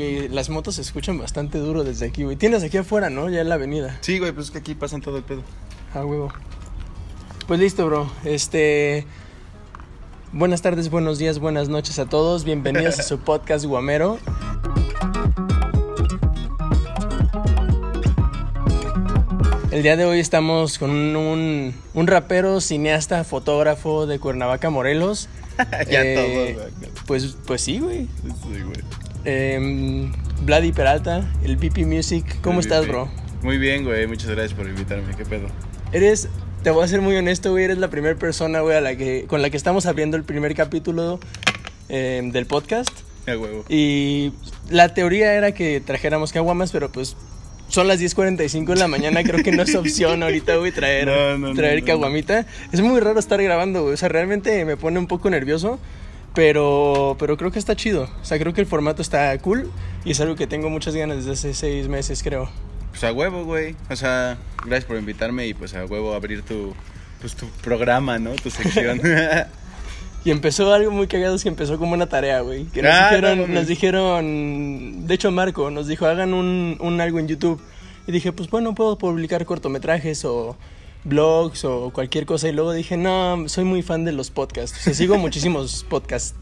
que las motos se escuchan bastante duro desde aquí, güey. Tienes aquí afuera, ¿no? Ya en la avenida. Sí, güey, pues es que aquí pasan todo el pedo. Ah, huevo. Pues listo, bro. Este. Buenas tardes, buenos días, buenas noches a todos. Bienvenidos a su podcast Guamero. El día de hoy estamos con un, un rapero, cineasta, fotógrafo de Cuernavaca, Morelos. ya Eh, todo, güey. Pues, pues sí, güey. Sí, güey. Eh, Vladi Peralta, el BP Music. ¿Cómo Sí, estás, sí. bro? Muy bien, güey. Muchas gracias por invitarme. ¿Qué pedo? Eres, te voy a ser muy honesto, güey, eres la primera persona, güey, a la que, con la que estamos abriendo el primer capítulo eh, del podcast. A huevo. Y la teoría era que trajéramos caguamas, pero pues son las 10.45 de la mañana, creo que no es opción ahorita, güey, traer, no, no, traer no, caguamita. Es muy raro estar grabando, güey, o sea, realmente me pone un poco nervioso. Pero, pero creo que está chido. O sea, creo que el formato está cool y es algo que tengo muchas ganas desde hace seis meses, creo. Pues a huevo, güey. O sea, gracias por invitarme y pues a huevo abrir tu, pues, tu programa, ¿no? Tu sección. Y empezó algo muy cagado, es que empezó como una tarea, güey. Que nos, Ah, dijeron, nos dijeron, de hecho Marco nos dijo, hagan un, un algo en YouTube. Y dije, pues bueno, puedo publicar cortometrajes o blogs o cualquier cosa. Y luego dije, no, soy muy fan de los podcasts. O sea, sigo muchísimos podcasts.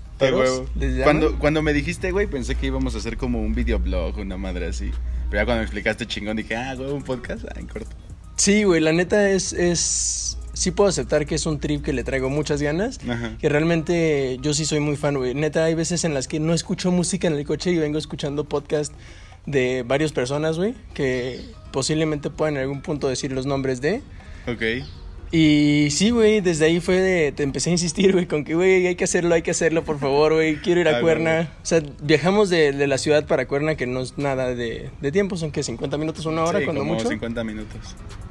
Cuando, cuando me dijiste, güey, pensé que íbamos a hacer como un videoblog, una madre así. Pero ya cuando me explicaste chingón dije, ah, güey, un podcast, ah, en corto. Sí, güey, la neta es, es... Sí puedo aceptar que es un trip que le traigo muchas ganas. Ajá. Que realmente yo sí soy muy fan, güey. Neta, hay veces en las que no escucho música en el coche y vengo escuchando podcast de varias personas, güey, que posiblemente puedan en algún punto decir los nombres de. Ok. Y sí, güey, desde ahí fue de, te empecé a insistir, güey, con que, güey, hay que hacerlo, hay que hacerlo, por favor, güey, quiero ir a Ah, Cuerna. güey. O sea, viajamos de, de la ciudad para Cuerna, que no es nada de, de tiempo, son que 50 minutos, una hora, sí, cuando como mucho. 50 minutos.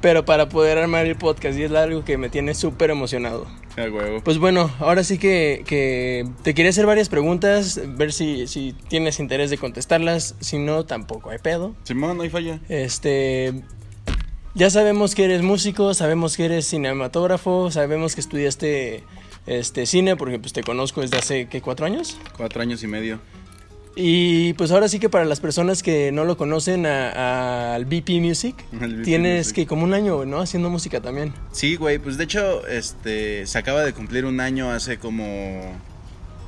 Pero para poder armar el podcast, y es algo que me tiene súper emocionado. A huevo. Pues bueno, ahora sí que, que te quería hacer varias preguntas, ver si, si tienes interés de contestarlas, si no, tampoco hay pedo. Simón, no hay falla. Este, ya sabemos que eres músico, sabemos que eres cinematógrafo, sabemos que estudiaste este, cine, porque pues te conozco desde hace, ¿qué, cuatro años? Cuatro años y medio. Y pues ahora sí que para las personas que no lo conocen al BP Music, BP tienes Music. que como un año, ¿no? Haciendo música también. Sí, güey, pues de hecho, este, se acaba de cumplir un año hace como,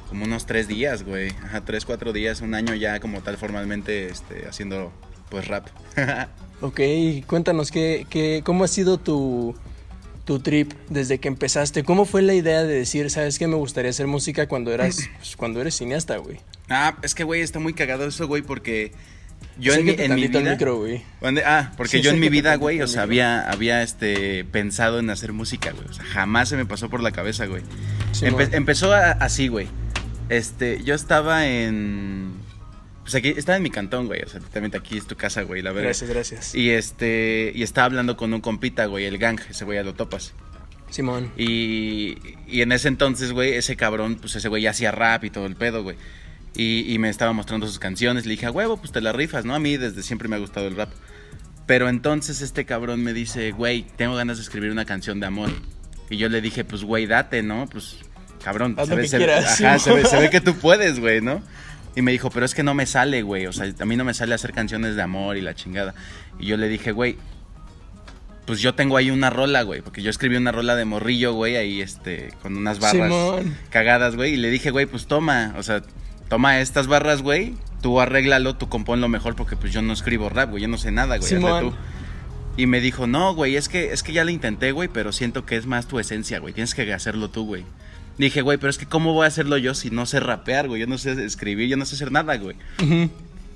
como unos tres días, güey. Ajá, tres, cuatro días, un año ya como tal formalmente, este, haciendo, pues, rap. Ok, cuéntanos qué, qué, cómo ha sido tu, tu trip desde que empezaste. ¿Cómo fue la idea de decir, sabes que me gustaría hacer música cuando eras, pues, cuando eres cineasta, güey? ah, es que, güey, está muy cagado eso, güey, porque yo en mi, en mi vida... micro, güey. Ah, porque Sí, yo en mi vida, güey, o sea, había, había, este, pensado en hacer música, güey. O sea, jamás se me pasó por la cabeza, güey. Empe- empezó a- así, güey. Este, yo estaba en... Pues aquí, estaba en mi cantón, güey. O sea, literalmente aquí es tu casa, güey, la verdad. Gracias, gracias. Y este, y estaba hablando con un compita, güey, el gang, ese güey ya lo topas. Simón. Y, y en ese entonces, güey, ese cabrón, pues ese güey ya hacía rap y todo el pedo, güey. Y, y me estaba mostrando sus canciones. Le dije, a huevo, pues te la rifas, ¿no? A mí desde siempre me ha gustado el rap. Pero entonces este cabrón me dice, güey, tengo ganas de escribir una canción de amor. Y yo le dije, pues, güey, date, ¿no? Pues, cabrón, Haz se lo ve, que se ve- quieras, ajá, ve, se ve que tú puedes, güey, ¿no? Y me dijo, pero es que no me sale, güey. O sea, a mí no me sale hacer canciones de amor y la chingada. Y yo le dije, güey, pues yo tengo ahí una rola, güey. Porque yo escribí una rola de morrillo, güey, ahí, este, con unas barras Simón. cagadas, güey. Y le dije, güey, pues toma, o sea, toma estas barras, güey. Tú arréglalo, tú componlo mejor porque pues yo no escribo rap, güey. Yo no sé nada, güey. hazle tú. Y me dijo, no, güey, es que, es que ya lo intenté, güey, pero siento que es más tu esencia, güey. Tienes que hacerlo tú, güey. Dije, güey, pero es que ¿cómo voy a hacerlo yo si no sé rapear, güey? Yo no sé escribir, yo no sé hacer nada, güey.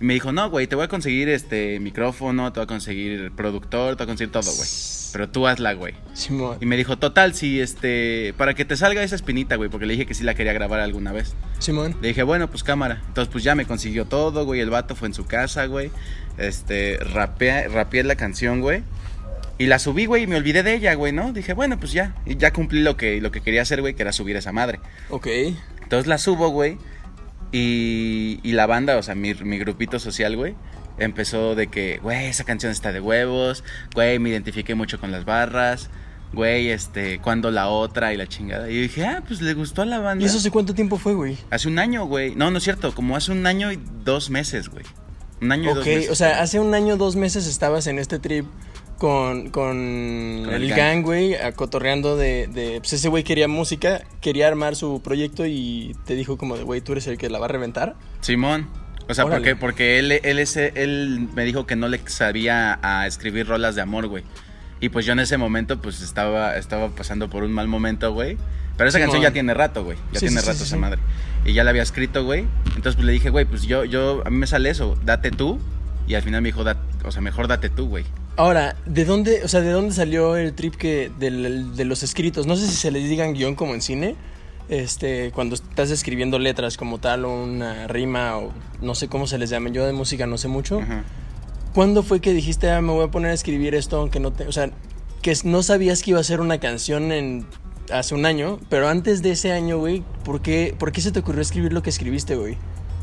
Y me dijo, no, güey, te voy a conseguir este micrófono, te voy a conseguir productor, te voy a conseguir todo, güey. Pero tú hazla, güey. Simón. Y me dijo, total, si este, para que te salga esa espinita, güey, porque le dije que sí la quería grabar alguna vez. Simón. Le dije, bueno, pues cámara. Entonces, pues ya me consiguió todo, güey. El vato fue en su casa, güey. Este, rapeé, rapeé la canción, güey. Y la subí, güey, y me olvidé de ella, güey, ¿no? Dije, bueno, pues ya. Y ya cumplí lo que, lo que quería hacer, güey, que era subir esa madre. Ok. Entonces la subo, güey. Y, y la banda, o sea, mi, mi grupito social, güey, empezó de que, güey, esa canción está de huevos, güey, me identifiqué mucho con las barras, güey, este, cuando la otra y la chingada. Y dije, ah, pues le gustó a la banda. ¿Y eso hace cuánto tiempo fue, güey? Hace un año, güey. No, no es cierto, como hace un año y dos meses, güey. Un año y dos Ok, meses. o sea, hace un año, dos meses estabas en este trip con, con, Con el, el gang, güey, acotorreando de, de... Pues ese güey quería música, quería armar su proyecto y te dijo como de, güey, tú eres el que la va a reventar. Simón. O sea, porque, porque él, él, ese- él me dijo que no le sabía a escribir rolas de amor, güey. Y pues yo en ese momento, pues estaba, estaba pasando por un mal momento, güey. Pero esa Simón. canción ya tiene rato, güey. Ya Sí, tiene sí, rato sí, esa madre. Y ya la había escrito, güey. Entonces pues le dije, güey, pues yo, yo, a mí me sale eso, date tú. Y al final me dijo, "Dat- o sea, mejor date tú, güey. Ahora, ¿de dónde, o sea, de dónde salió el trip que del- de los escritos? No sé si se les digan guion como en cine, este, cuando estás escribiendo letras como tal o una rima o no sé cómo se les llamen. Yo de música no sé mucho. Ajá. ¿Cuándo fue que dijiste, ah, me voy a poner a escribir esto aunque no te, o sea, que no sabías que iba a ser una canción en hace un año, pero antes de ese año, güey, ¿por qué, ¿por qué se te ocurrió escribir lo que escribiste, güey?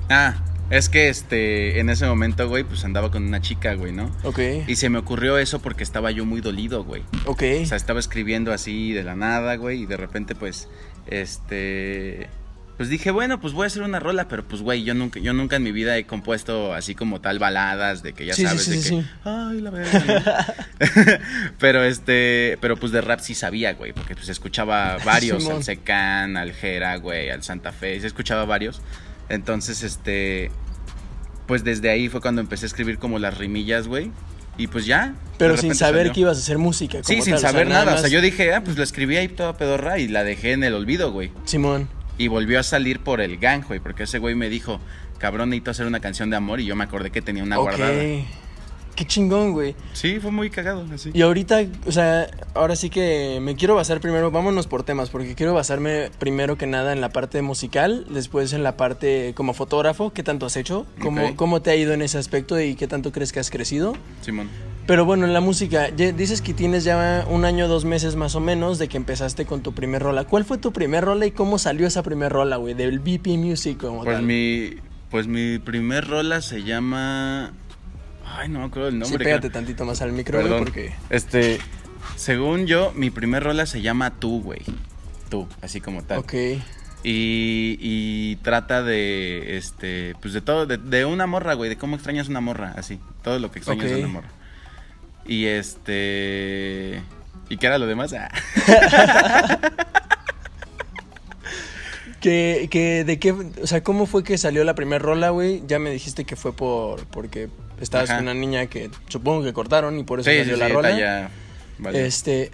Ah, es que este, en ese momento, güey, pues andaba con una chica, güey, ¿no? Ok, Y se me ocurrió eso porque estaba yo muy dolido, güey. ok. O sea, estaba escribiendo así de la nada, güey, y de repente, pues, este... Pues dije, bueno, pues voy a hacer una rola, pero pues, güey, yo nunca, yo nunca en mi vida he compuesto así como tal baladas de que ya Sí, sí, sabes, sí, de sí, que, sí. ay, la verdad. pero este, pero pues de rap sí sabía, güey, porque pues escuchaba varios, al Secan, al Jera, güey, al Santa Fe, sí escuchaba varios. Entonces, este, pues desde ahí fue cuando empecé a escribir como las rimillas, güey, y pues ya. Pero sin saber salió. que ibas a hacer música. Sí, como sin o sea, saber nada. O sea, yo dije, ah, pues la escribí ahí toda pedorra y la dejé en el olvido, güey. Simón. Y volvió a salir por el gang, güey, porque ese güey me dijo, cabrón, necesito hacer una canción de amor y yo me acordé que tenía una guardada. Qué chingón, güey. Sí, fue muy cagado, así. Y ahorita, o sea, ahora sí que me quiero basar primero, vámonos por temas, porque quiero basarme primero que nada en la parte musical, después en la parte como fotógrafo, qué tanto has hecho, cómo, cómo te ha ido en ese aspecto y qué tanto crees que has crecido. Simón. Pero bueno, en la música, dices que tienes ya un año, dos meses más o menos de que empezaste con tu primer rola. ¿Cuál fue tu primer rola y cómo salió esa primer rola, güey? Del BP Music como Pues tal. mi, pues mi primer rola se llama... Ay, no me acuerdo el Sí, nombre. pégate creo. tantito más al micro, güey, porque... Este, según yo, mi primer rola se llama Tú, güey. Tú, así como tal. Ok. Y, y trata de, este, pues de todo, de, de una morra, güey, de cómo extrañas una morra, así, todo lo que extrañas Ok. de una morra. Y este, ¿y qué era lo demás? Ah. Que, que, de qué, o sea, ¿cómo fue que salió la primera rola, güey? Ya me dijiste que fue por, porque estabas Ajá. con una niña que supongo que cortaron y por eso Sí, salió sí, la sí, rola. ya, vale. Este,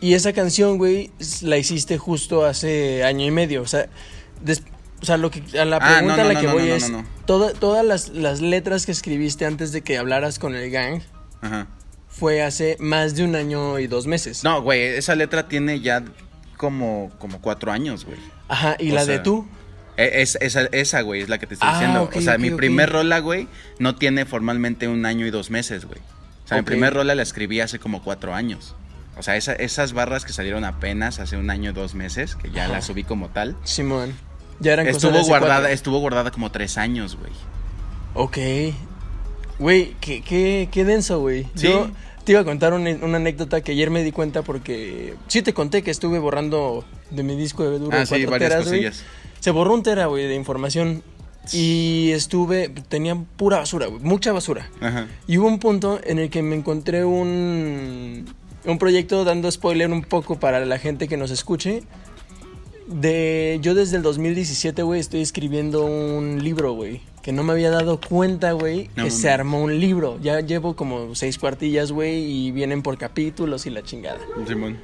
y esa canción, güey, la hiciste justo hace año y medio, o sea, des- o sea, lo que, a la Ah, pregunta no, a la no, que voy es, toda- todas las, las letras que escribiste antes de que hablaras con el gang Ajá. fue hace más de un año y dos meses. No, güey, esa letra tiene ya como, como cuatro años, güey. Ajá, y o la de tú. E- Es, esa, esa, güey, es la que te estoy Ah, diciendo. o sea, mi ok. primer rola, güey, no tiene formalmente un año y dos meses, güey. O sea, mi primer rola la escribí hace como cuatro años. O sea, esa- esas barras que salieron apenas hace un año y dos meses, que ya Ajá. las subí como tal, Simón. Ya eran cosas estuvo hace guardada, cuatro. estuvo guardada como tres años, güey. Ok. Güey, qué, qué, qué denso, güey. Sí. Yo te iba a contar una, una anécdota que ayer me di cuenta porque... Sí te conté que estuve borrando de mi disco de duro Ah, sí, cuatro varias teras. Se borró un tera, güey, de información. Y estuve... Tenía pura basura, güey. Mucha basura. Ajá. Y hubo un punto en el que me encontré un, un proyecto dando spoiler un poco para la gente que nos escuche. De yo desde el 2017, güey, estoy escribiendo un libro, güey. Que no me había dado cuenta, güey, No que se armó un libro. Ya llevo como seis cuartillas, güey, y vienen por capítulos y la chingada. Simón.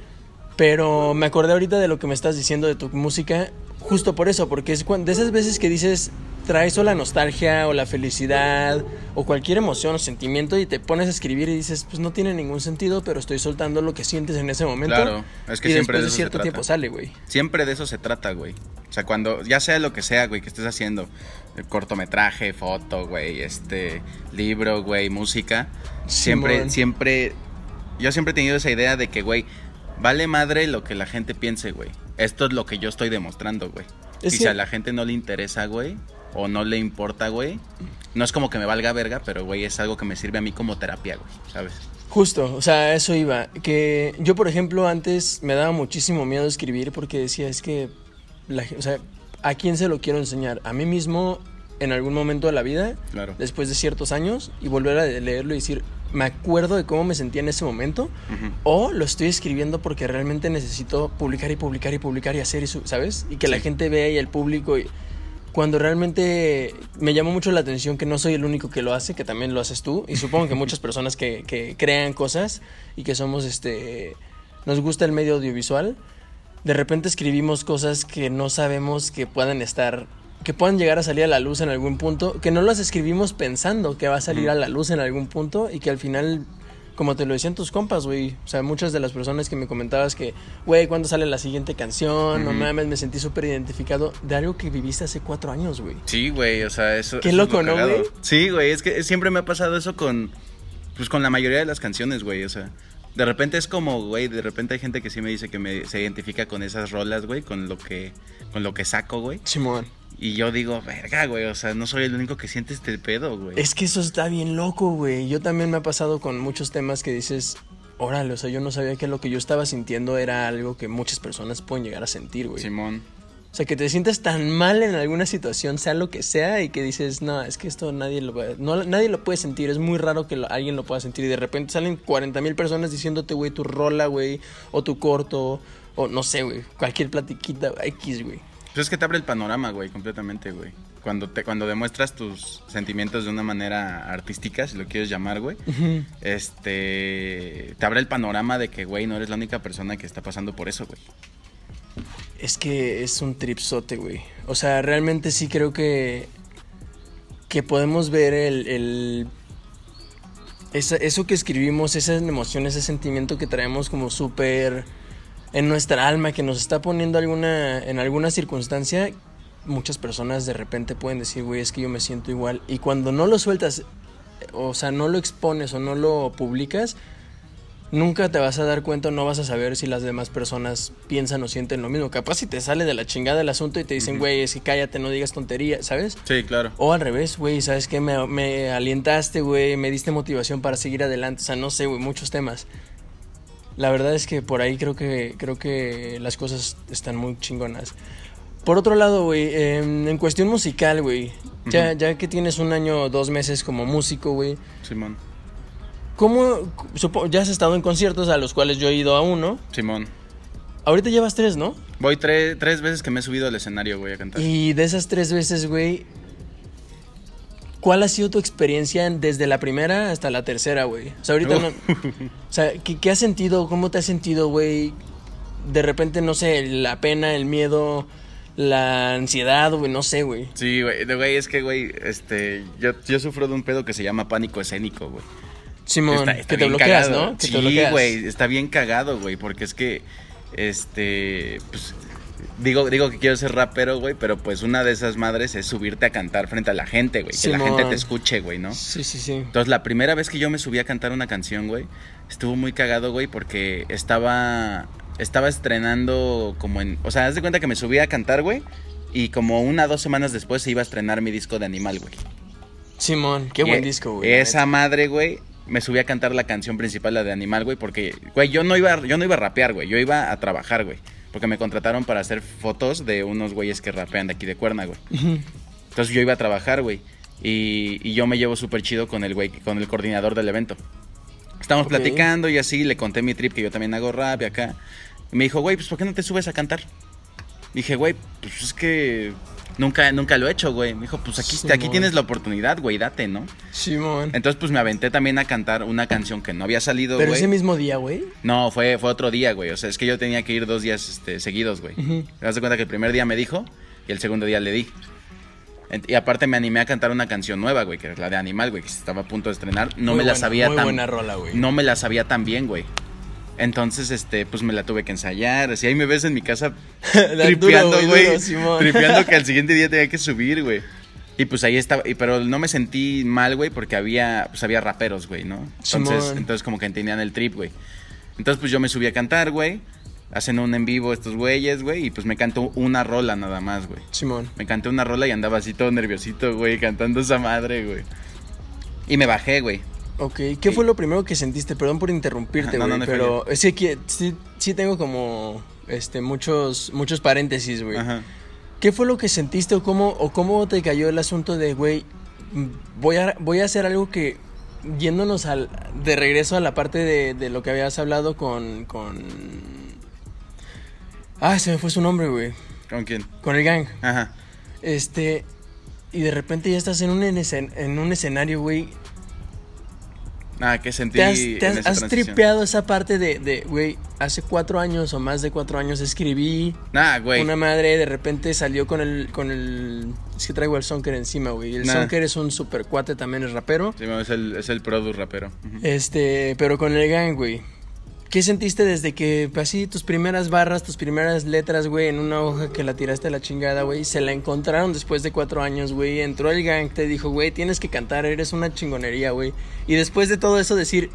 Pero me acordé ahorita de lo que me estás diciendo de tu música, justo por eso, porque es cuan- de esas veces que dices, traes o la nostalgia o la felicidad o cualquier emoción o sentimiento y te pones a escribir y dices, pues no tiene ningún sentido, pero estoy soltando lo que sientes en ese momento. Claro, es que y siempre después de eso se cierto trata. tiempo sale, güey. Siempre de eso se trata, güey. O sea, cuando, ya sea lo que sea, güey, que estés haciendo, eh, cortometraje, foto, güey, este, libro, güey, música, siempre, Simón. siempre, yo siempre he tenido esa idea de que, güey, vale madre lo que la gente piense, güey. Esto es lo que yo estoy demostrando, güey. Es y si a la gente no le interesa, güey, o no le importa, güey, no es como que me valga verga, pero, güey, es algo que me sirve a mí como terapia, güey, ¿sabes? Justo, o sea, eso iba. Que yo, por ejemplo, antes me daba muchísimo miedo escribir porque decía, es que, la o sea, ¿a quién se lo quiero enseñar? ¿A mí mismo en algún momento de la vida, Claro. después de ciertos años, y volver a leerlo y decir, me acuerdo de cómo me sentía en ese momento, o lo estoy escribiendo porque realmente necesito publicar y publicar y publicar y hacer eso, ¿sabes? Y que la gente vea y el público. Y cuando realmente me llamó mucho la atención que no soy el único que lo hace, que también lo haces tú. Y supongo que muchas personas que, que crean cosas y que somos este. Nos gusta el medio audiovisual. De repente escribimos cosas que no sabemos que puedan estar. Que puedan llegar a salir a la luz en algún punto. Que no las escribimos pensando que va a salir a la luz en algún punto. Y que al final como te lo decían tus compas, güey. O sea, muchas de las personas que me comentabas que, güey, ¿cuándo sale la siguiente canción? No Ujú. mames, me sentí súper identificado de algo que viviste hace cuatro años, güey. Sí, güey, o sea, eso. Qué eso es loco, lo ¿no, güey? Sí, güey, es que siempre me ha pasado eso con. Pues con la mayoría de las canciones, güey, o sea. De repente es como, güey, de repente hay gente que sí me dice que me, se identifica con esas rolas, güey, con lo que con lo que saco, güey. Simón. Y yo digo, verga, güey, o sea, no soy el único que siente este pedo, güey. Es que eso está bien loco, güey. Yo también me ha pasado con muchos temas que dices, órale, o sea, yo no sabía que lo que yo estaba sintiendo era algo que muchas personas pueden llegar a sentir, güey. Simón. O sea, que te sientes tan mal en alguna situación, sea lo que sea, y que dices, no, es que esto nadie lo, no, nadie lo puede sentir. Es muy raro que lo- alguien lo pueda sentir. Y de repente salen 40 mil personas diciéndote, güey, tu rola, güey, o tu corto, o no sé, güey, cualquier platiquita, X, güey. Pues es que te abre el panorama, güey, completamente, güey. Cuando, te, cuando demuestras tus sentimientos de una manera artística, si lo quieres llamar, güey, este, te abre el panorama de que, güey, no eres la única persona que está pasando por eso, güey. Es que es un tripsote, güey. O sea, realmente sí creo que. que podemos ver el. el- esa- eso que escribimos, esa emoción, ese sentimiento que traemos como súper en nuestra alma, que nos está poniendo alguna, en alguna circunstancia. Muchas personas de repente pueden decir, güey, es que yo me siento igual. Y cuando no lo sueltas, o sea, no lo expones o no lo publicas, nunca te vas a dar cuenta no vas a saber si las demás personas piensan o sienten lo mismo. Capaz si te sale de la chingada el asunto y te dicen, güey, es que cállate, no digas tontería, ¿sabes? Sí, claro. O al revés, güey, ¿sabes qué? Me, me alientaste, güey, me diste motivación para seguir adelante. O sea, no sé, güey, muchos temas. La verdad es que por ahí creo que, creo que las cosas están muy chingonas. Por otro lado, güey, em, en cuestión musical, güey, ya, ya que tienes un año o dos meses como músico, güey, Simón. ¿cómo, supo- ya has estado en conciertos a los cuales yo he ido a uno? Simón. Ahorita llevas tres, ¿no? Voy tre- tres veces que me he subido al escenario, güey, a cantar. Y de esas tres veces, güey, ¿cuál ha sido tu experiencia desde la primera hasta la tercera, güey? O sea, ahorita Uf. no... O sea, ¿qué, qué has sentido? ¿Cómo te has sentido, güey? De repente, no sé, la pena, el miedo, la ansiedad, güey, no sé, güey. Sí, güey, de- güey, es que, güey, este, yo, yo sufro de un pedo que se llama pánico escénico, güey. Simón, Está- está que te bloqueas, cagado. ¿no? Que sí, güey, está bien cagado, güey, porque es que, este, pues, digo, digo que quiero ser rapero, güey, pero pues una de esas madres es subirte a cantar frente a la gente, güey, que la gente te escuche, güey, ¿no? Sí, sí, sí. Entonces, la primera vez que yo me subí a cantar una canción, güey, estuvo muy cagado, güey, porque estaba, estaba estrenando como en, o sea, haz de cuenta que me subí a cantar, güey, y como una dos semanas después se iba a estrenar mi disco de Animal, güey. Simón, qué Y buen disco, güey. Esa madre, güey, me subí a cantar la canción principal, la de Animal, güey, porque, güey, yo no iba, yo no iba a rapear, güey, yo iba a trabajar, güey. Porque me contrataron para hacer fotos de unos güeyes que rapean de aquí de Cuerna, güey. Entonces yo iba a trabajar, güey. Y, y yo me llevo súper chido con el güey, con el coordinador del evento. Estábamos Ok. platicando y así, le conté mi trip que yo también hago rap y acá. Y me dijo, güey, pues ¿por qué no te subes a cantar? Dije, güey, pues es que nunca, nunca lo he hecho, güey. Me dijo, pues aquí, Simón. aquí tienes la oportunidad, güey, date, ¿no? Simón. Entonces, pues me aventé también a cantar una canción que no había salido, Pero ese mismo día, güey. No, fue, fue otro día, güey. O sea, es que yo tenía que ir dos días este, seguidos, güey. Te das de cuenta que el primer día me dijo y el segundo día le di. Y aparte me animé a cantar una canción nueva, güey, que es la de Animal, güey, que se estaba a punto de estrenar. No Muy me la buena, sabía muy tan buena rola, güey. No me la sabía tan bien, güey. Entonces, este, pues me la tuve que ensayar. Así ahí me ves en mi casa tripeando, güey. Tripeando que al siguiente día tenía que subir, güey. Y pues ahí estaba, y, pero no me sentí mal, güey, porque había, pues había raperos, güey, ¿no? Entonces, Simón. entonces como que entendían el trip, güey. Entonces pues yo me subí a cantar, güey. Hacen un en vivo estos güeyes, güey, y pues me cantó una rola nada más, güey. Simón. Me canté una rola y andaba así todo nerviosito, güey, cantando esa madre, güey. Y me bajé, güey. Ok, ¿qué Sí. fue lo primero que sentiste? Perdón por interrumpirte, no, güey, no, no pero es que sí, sí tengo como este muchos muchos paréntesis, güey. Ajá. ¿Qué fue lo que sentiste o cómo, o cómo te cayó el asunto de, güey, voy a, voy a hacer algo que, yéndonos al, de regreso a la parte de, de lo que habías hablado con, con... Ah, se me fue su nombre, güey. ¿Con quién? Con el gang. Ajá. Este, y de repente ya estás en un, en un escenario, güey. Ah, ¿qué sentí Te has, en te has- esa has tripeado esa parte de, de, güey, hace cuatro años o más de cuatro años escribí Nah, güey. una madre, de repente salió con el, con el, es que traigo el Sonker encima, güey. El Nah. Sonker es un super cuate, también es rapero. Sí, es el, es el produ rapero. Este, pero con el gang, güey. ¿Qué sentiste desde que, pues, así, tus primeras barras, tus primeras letras, güey, en una hoja que la tiraste a la chingada, güey, se la encontraron después de cuatro años, güey? Entró el gang, te dijo, güey, tienes que cantar, eres una chingonería, güey. Y después de todo eso decir,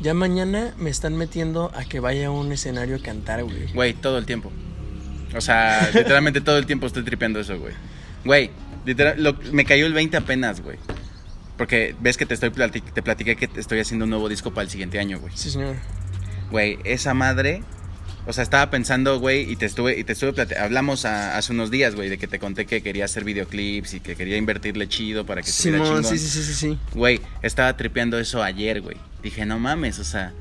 ya mañana me están metiendo a que vaya a un escenario a cantar, güey. Güey, todo el tiempo. O sea, literalmente todo el tiempo estoy tripeando eso, güey. Güey, literal, lo- me cayó el 20 apenas, güey. Porque ves que te estoy te platiqué que estoy haciendo un nuevo disco para el siguiente año, güey. Sí, señor. Güey, esa madre. O sea, estaba pensando, güey, y te estuve, y te estuve hablamos a- hace unos días, güey, de que te conté que quería hacer videoclips y que quería invertirle chido para que estuviera Simón, chingón. sí, sí, sí, sí, sí. Güey, estaba tripeando eso ayer, güey. Dije, no mames, o sea,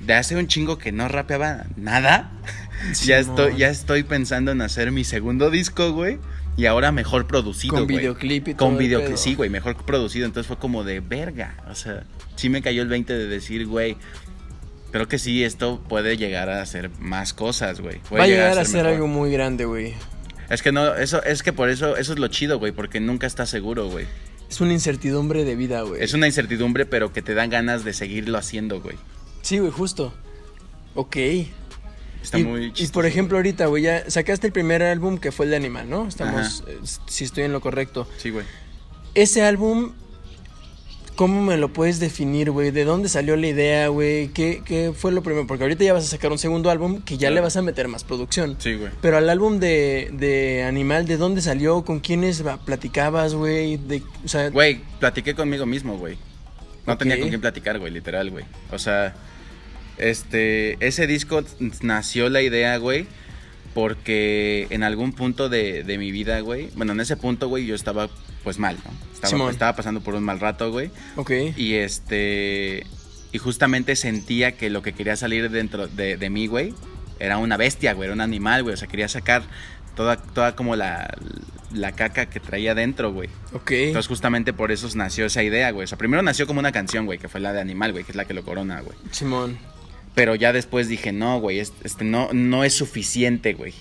de hace un chingo que no rapeaba nada. ya, estoy, ya estoy pensando en hacer mi segundo disco, güey. Y ahora mejor producido, Con güey. videoclip y todo Con videoclip, sí, güey, mejor producido. Entonces fue como de verga. O sea, sí me cayó el 20 de decir, güey. Creo que sí, esto puede llegar a hacer más cosas, güey. Puede Va a llegar a ser algo muy grande, güey. Es que no, eso, es que por eso, eso es lo chido, güey, porque nunca estás seguro, güey. Es una incertidumbre de vida, güey. Es una incertidumbre, pero que te dan ganas de seguirlo haciendo, güey. Sí, güey, justo. Ok. Está y, muy y chistoso. por ejemplo, ahorita, güey, ya sacaste el primer álbum que fue el de Animal, ¿no? Estamos, eh, si estoy en lo correcto. Sí, güey. Ese álbum, ¿cómo me lo puedes definir, güey? ¿De dónde salió la idea, güey? ¿Qué, ¿Qué fue lo primero? Porque ahorita ya vas a sacar un segundo álbum que ya le vas a meter más producción. Sí, güey. Pero al álbum de, de Animal, ¿de dónde salió? ¿Con quiénes platicabas, güey? De, o sea, Güey, platiqué conmigo mismo, güey. No tenía con quién platicar, güey, literal, güey. O sea, este, ese disco nació la idea, güey, porque en algún punto de, de mi vida, güey, bueno, en ese punto, güey, yo estaba, pues, mal, ¿no? Estaba, Simón. estaba pasando por un mal rato, güey. ok. Y este, y justamente sentía que lo que quería salir dentro de, de mí, güey, era una bestia, güey, era un animal, güey. O sea, quería sacar toda, toda como la, la caca que traía dentro, güey. Ok. Entonces justamente por eso nació esa idea, güey. O sea, primero nació como una canción, güey, que fue la de Animal, güey, que es la que lo corona, güey. Simón. Pero ya después dije, no, güey, es- este, no, no es suficiente, güey.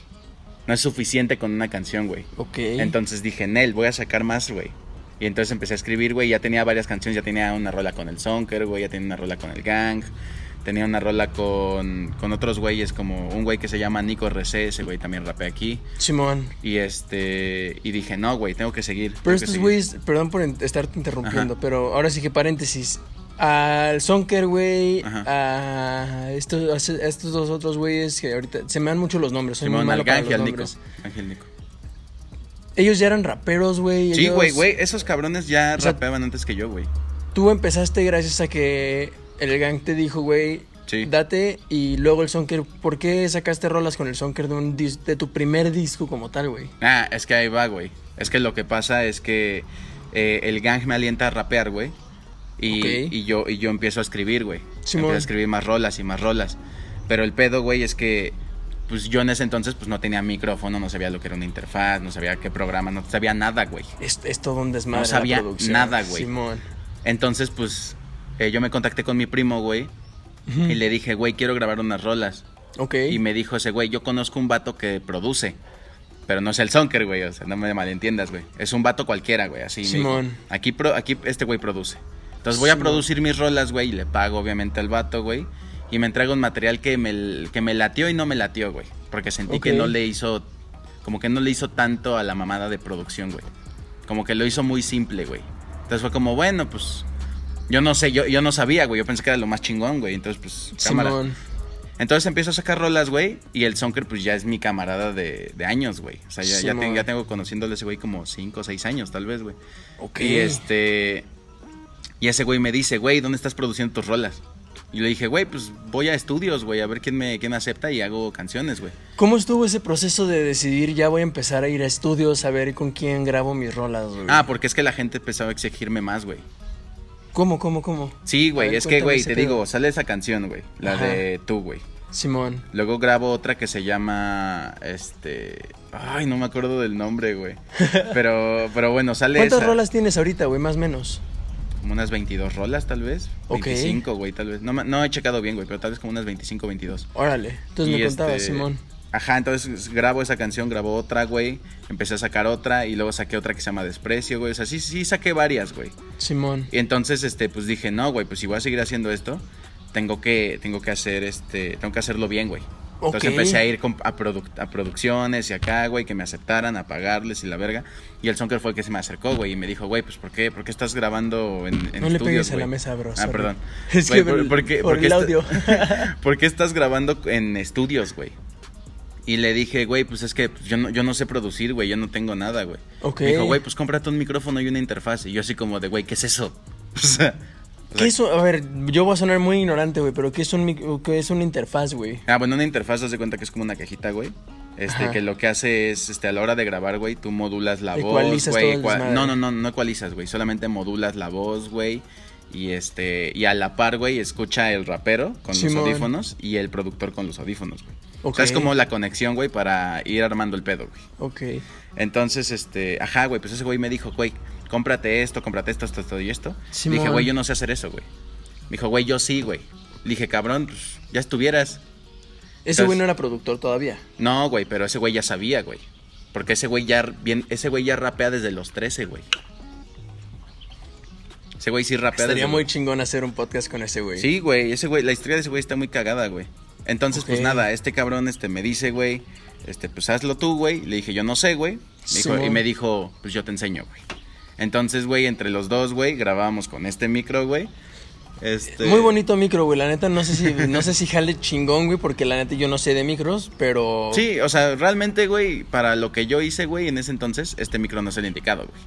No es suficiente con una canción, güey. Ok. Entonces dije, Nel, voy a sacar más, güey. Y entonces empecé a escribir, güey. Ya tenía varias canciones, ya tenía una rola con el Sonker, güey. Ya tenía una rola con el Gang. Tenía una rola con, con otros güeyes, como un güey que se llama Nico RC, ese güey también rapea aquí. Simón. Y este. Y dije, no, güey, tengo que seguir. Pero estos seguir". güeyes, perdón por estarte interrumpiendo, Ajá. pero ahora sí que paréntesis. Al Sonker, güey, a estos, a estos dos otros güeyes que ahorita se me dan mucho los nombres, soy muy Simón, malo para Gang los Nico. nombres. Ángel Nico. Ellos ya eran raperos, güey. Sí, güey, güey. Esos cabrones ya sea, rapeaban antes que yo, güey. Tú empezaste gracias a que el gang te dijo, güey, Sí. date y luego el Sonker, ¿por qué sacaste rolas con el Sonker de, un dis- de tu primer disco como tal, güey? Ah, es que ahí va, güey. Es que lo que pasa es que eh, el gang me alienta a rapear, güey. Y, yo, y yo empiezo a escribir, güey. Empiezo a escribir más rolas y más rolas. Pero el pedo, güey, es que pues yo en ese entonces pues no tenía micrófono, no sabía lo que era una interfaz, no sabía qué programa, no sabía nada, güey. Es, es todo un desmadre. No la sabía producción. nada, güey. Simón. Entonces, pues eh, yo me contacté con mi primo, güey. Ujú. Y le dije, güey, quiero grabar unas rolas. Ok. Y me dijo ese güey, yo conozco un vato que produce. Pero no es el Sonker, güey, o sea, no me malentiendas, güey. Es un vato cualquiera, güey, así. Simón. Aquí, pro- aquí este güey produce. Entonces voy a producir mis rolas, güey, y le pago obviamente al vato, güey. Y me entrega un material que me, que me latió y no me latió, güey. Porque sentí que no le hizo, como que no le hizo tanto a la mamada de producción, güey. Como que lo hizo muy simple, güey. Entonces fue como, bueno, pues... Yo no sé, yo, yo no sabía, güey. Yo pensé que era lo más chingón, güey. Entonces, pues, cámara. Simón. Entonces empiezo a sacar rolas, güey. Y el Sonker, pues ya es mi camarada de, de años, güey. O sea, ya, ya, ya tengo conociéndole ese güey como 5 o 6 años, tal vez, güey. Ok. Y este. Y ese güey me dice, güey, ¿dónde estás produciendo tus rolas? Y le dije, güey, pues voy a estudios, güey, a ver quién me, quién me acepta y hago canciones, güey. ¿Cómo estuvo ese proceso de decidir ya voy a empezar a ir a estudios a ver con quién grabo mis rolas, güey? Ah, porque es que la gente empezaba a exigirme más, güey. ¿Cómo, cómo, cómo? Sí, güey, ver, es que, güey, te pedo. digo, sale esa canción, güey, la Ajá. de tú, güey. Simón. Luego grabo otra que se llama, este... Ay, no me acuerdo del nombre, güey. Pero, pero bueno, sale ¿Cuántas esa. rolas tienes ahorita, güey? Más o menos. Como unas 22 rolas, tal vez. Ok. 25, güey, tal vez. No, no he checado bien, güey, pero tal vez como unas 25, 22. Órale. Entonces Y me contabas, este, Simón. Ajá, entonces grabo esa canción, grabo otra, güey. Empecé a sacar otra y luego saqué otra que se llama Desprecio, güey. O sea, sí, sí saqué varias, güey. Simón. Y entonces, este, pues dije, no, güey, pues si voy a seguir haciendo esto, tengo que, tengo que hacer, este, tengo que hacerlo bien, güey. Entonces empecé a ir a, produ- a producciones y acá, güey, que me aceptaran, a pagarles y la verga. Y el Sonker fue el que se me acercó, güey, y me dijo, güey, pues ¿por qué, ¿por qué estás grabando en, en No le estudios, pegues a la güey?" mesa, bro. Ah, sorry. perdón. Es Güey, que por- por, ¿por qué- por el audio. ¿Por qué estás grabando en estudios, güey? Y le dije, güey, pues es que pues, yo no, yo no sé producir, güey, yo no tengo nada, güey. Ok. Me dijo, güey, pues cómprate un micrófono y una interfaz. Y yo así como de, güey, ¿qué es eso? O sea, ¿Qué es un- A ver, yo voy a sonar muy ignorante, güey, pero ¿qué es, un, qué es una interfaz, güey? Ah, bueno, una interfaz, haz de cuenta que es como una cajita, güey. Este, Ajá. que lo que hace es, este, a la hora de grabar, güey, tú modulas la voz, güey. No, no, no, no ecualizas, güey. Solamente modulas la voz, güey. Y este, y a la par, güey, escucha el rapero con Simón. los audífonos y el productor con los audífonos, güey. O Ok. sea, es como la conexión, güey, para ir armando el pedo, güey. Ok. Entonces, este, ajá, güey, pues ese güey me dijo, güey, cómprate esto, cómprate esto, esto, esto y esto. Dije, güey, yo no sé hacer eso, güey. Me dijo, güey, yo sí, güey. Le dije, cabrón, pues ya estuvieras. Ese güey no era productor todavía. No, güey, pero ese güey ya sabía, güey. Porque ese güey ya bien, ese güey ya rapea desde los 13, güey. Ese güey sí rapea Estaría desde muy chingón hacer un podcast con ese güey. Sí, güey, ese güey, la historia de ese güey está muy cagada, güey. Entonces, pues nada, este cabrón este me dice, güey, este pues hazlo tú, güey. Le dije, "Yo no sé, güey." Y me dijo, "Pues yo te enseño, güey." Entonces, güey, entre los dos, güey, grabábamos con este micro, güey. Este Muy bonito micro, güey. La neta, no sé si, no sé si jale chingón, güey, porque la neta yo no sé de micros, pero. Sí, o sea, realmente, güey, para lo que yo hice, güey, en ese entonces, este micro no es el indicado, güey.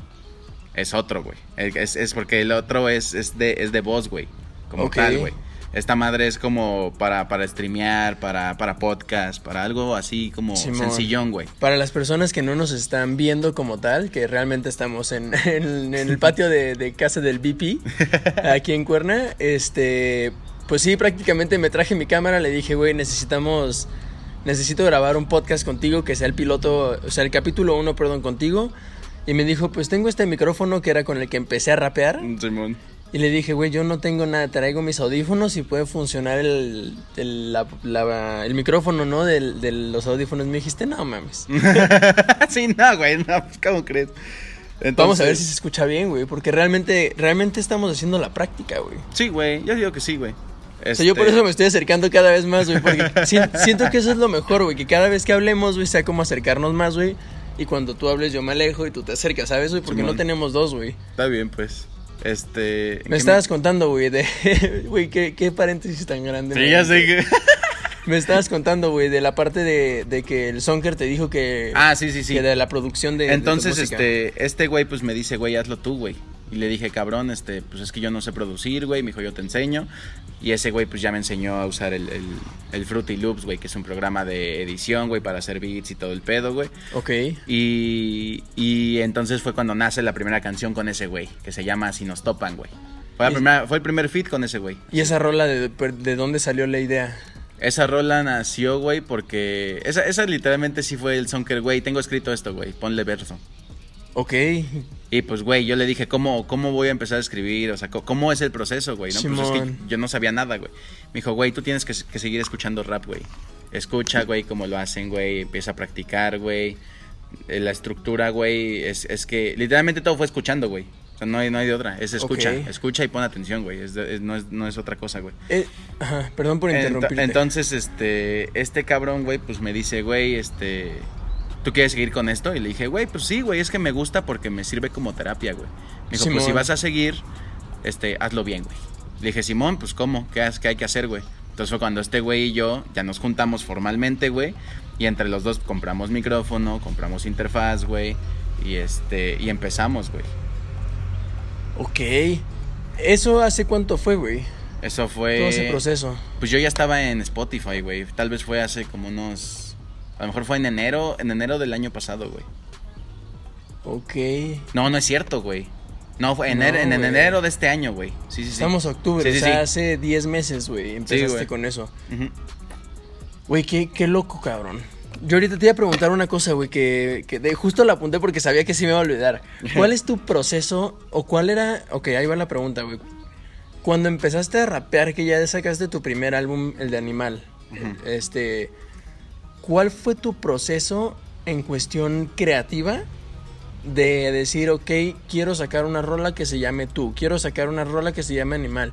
Es otro, güey. Es, es porque el otro es, es, de, es de voz, güey. Como tal, güey. Esta madre es como para, para streamear, para, para podcast, para algo así como Simón. sencillón, güey. Para las personas que no nos están viendo como tal, que realmente estamos en, en- en el patio de, de casa del BP, aquí en Cuerna, este, pues sí, prácticamente me traje mi cámara, le dije, güey, necesitamos, necesito grabar un podcast contigo, que sea el piloto, o sea, el capítulo 1, perdón, contigo. Y me dijo, pues tengo este micrófono que era con el que empecé a rapear. Simón. Y le dije, güey, yo no tengo nada, traigo mis audífonos y puede funcionar el, el, la- la- el micrófono, ¿no? Del- De, los audífonos. Me dijiste, no mames. sí, no, güey, no, pues, ¿cómo crees? Vamos a ver Entonces- si se escucha bien, güey, porque realmente, realmente estamos haciendo la práctica, güey. Sí, güey, yo digo que sí, güey. O sea, yo por Este, eso me estoy acercando cada vez más, güey, porque si- siento que eso es lo mejor, güey, que cada vez que hablemos, güey, sea como acercarnos más, güey. Y cuando tú hables yo me alejo y tú te acercas, ¿sabes, güey? Porque no tenemos dos, güey. Está bien, pues. Este. ¿en Me estabas contando, güey, de... Güey, ¿qué, qué paréntesis tan grande. Sí, ya sé que. Me estabas contando, güey, de la parte de, de que el Sonker te dijo que... Ah, sí, sí, sí. Que de la producción de... Entonces, este, este güey pues me dice, güey, hazlo tú, güey. Y le dije, cabrón, este, pues es que yo no sé producir, güey. Me dijo, yo te enseño. Y ese güey pues ya me enseñó a usar el, el, el Fruity Loops, güey, que es un programa de edición, güey, para hacer beats y todo el pedo, güey. Ok. Y, y entonces fue cuando nace la primera canción con ese güey, que se llama Si nos topan, güey. Fue, la primera- fue el primer feat con ese güey. ¿Y esa rola de, de dónde salió la idea? Esa rola nació, güey, porque... Esa, esa literalmente sí fue el Sonker, güey. Tengo escrito esto, güey. Ponle verso. Ok. Y pues, güey, yo le dije, ¿cómo, ¿cómo voy a empezar a escribir? O sea, ¿cómo es el proceso, güey? ¿no? Pues es que yo no sabía nada, güey. Me dijo, güey, tú tienes que, que seguir escuchando rap, güey. Escucha, güey, cómo lo hacen, güey. Empieza a practicar, güey. Eh, La estructura, güey, es, es que literalmente todo fue escuchando, güey. O sea, no hay, no hay de otra. Es escucha, escucha y pon atención, güey. Es de- es- no, es, no es otra cosa, güey. Eh, ajá, perdón por interrumpirte. entonces, este, este cabrón, güey, pues me dice, güey, este, ¿tú quieres seguir con esto? Y le dije, güey, pues sí, güey, es que me gusta porque me sirve como terapia, güey. Me dijo, pues si vas a seguir, este, hazlo bien, güey. Le dije, Simón, pues ¿cómo? ¿Qué, qué hay que hacer, güey? Entonces fue cuando este güey y yo ya nos juntamos formalmente, güey, y entre los dos compramos micrófono, compramos interfaz, güey, y este, y empezamos, güey. Ok. ¿Eso hace cuánto fue, güey? Eso fue. Todo ese proceso. Pues yo ya estaba en Spotify, güey. Tal vez fue hace como unos. A lo mejor fue en enero, en enero del año pasado, güey. Ok. No, no es cierto, güey. No, fue en, No, enero, en güey. enero de este año, güey. Sí, sí, sí. Estamos a octubre, Sí, sí, o sea, sí. hace 10 meses, güey, empezaste con eso. Güey, qué, qué loco, cabrón. Yo ahorita te iba a preguntar una cosa, güey, que, que de, justo la apunté porque sabía que sí me iba a olvidar. ¿Cuál es tu proceso o cuál era... Ok, ahí va la pregunta, güey. Cuando empezaste a rapear, que ya sacaste tu primer álbum, el de Animal, este... ¿Cuál fue tu proceso en cuestión creativa de decir, ok, quiero sacar una rola que se llame tú, quiero sacar una rola que se llame Animal?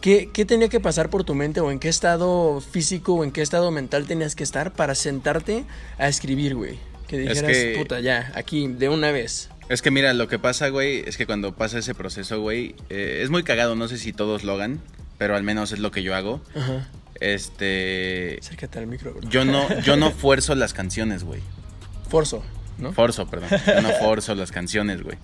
¿Qué, qué tenía que pasar por tu mente o en qué estado físico o en qué estado mental tenías que estar para sentarte a escribir, güey? Que Es dijeras, que- puta, ya, aquí, de una vez. Es que mira, lo que pasa, güey, es que cuando pasa ese proceso, güey, eh, es muy cagado. No sé si todos lo hagan, pero al menos es lo que yo hago. Ajá. Este. Acércate al micro, bro. Yo no, yo no fuerzo las canciones, güey. Forzo, ¿no? Forzo, perdón. Yo no forzo las canciones, güey.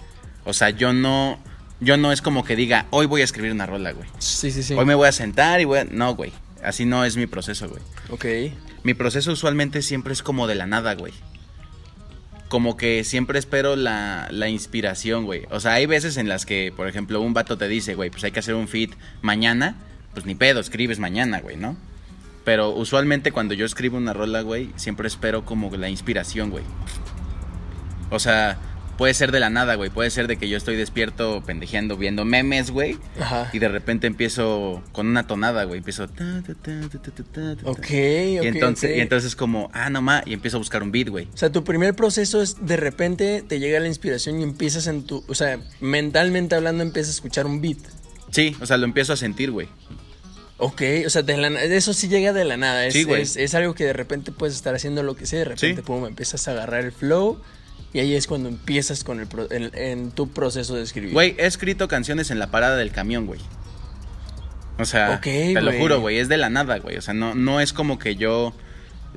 O sea, yo no. Yo no es como que diga, hoy voy a escribir una rola, güey. Sí, sí, sí. Hoy me voy a sentar y voy a. No, güey. Así no es mi proceso, güey. Ok. Mi proceso usualmente siempre es como de la nada, güey. Como que siempre espero la, la inspiración, güey. O sea, hay veces en las que, por ejemplo, un vato te dice, güey, pues hay que hacer un feed mañana. Pues ni pedo, escribes mañana, güey, ¿no? Pero usualmente cuando yo escribo una rola, güey, siempre espero como la inspiración, güey. O sea, puede ser de la nada, güey. Puede ser de que yo estoy despierto pendejeando, viendo memes, güey. Ajá. Y de repente empiezo con una tonada, güey. Empiezo... ta, ta, ta. Ok, ok. Y entonces, ok. y entonces como, ah, no ma, y empiezo a buscar un beat, güey. O sea, tu primer proceso es de repente te llega la inspiración y empiezas en tu. O sea, mentalmente hablando, empiezas a escuchar un beat. Sí, o sea, lo empiezo a sentir, güey. Ok, o sea, de la eso sí llega de la nada. Es, Sí, güey. es, es algo que de repente puedes estar haciendo lo que sea, de repente, Sí. pum, empiezas a agarrar el flow y ahí es cuando empiezas con el pro- en, en tu proceso de escribir. Güey, he escrito canciones en la parada del camión, güey. O sea, Ok, te lo juro, güey, es de la nada, güey. O sea, no, no es como que yo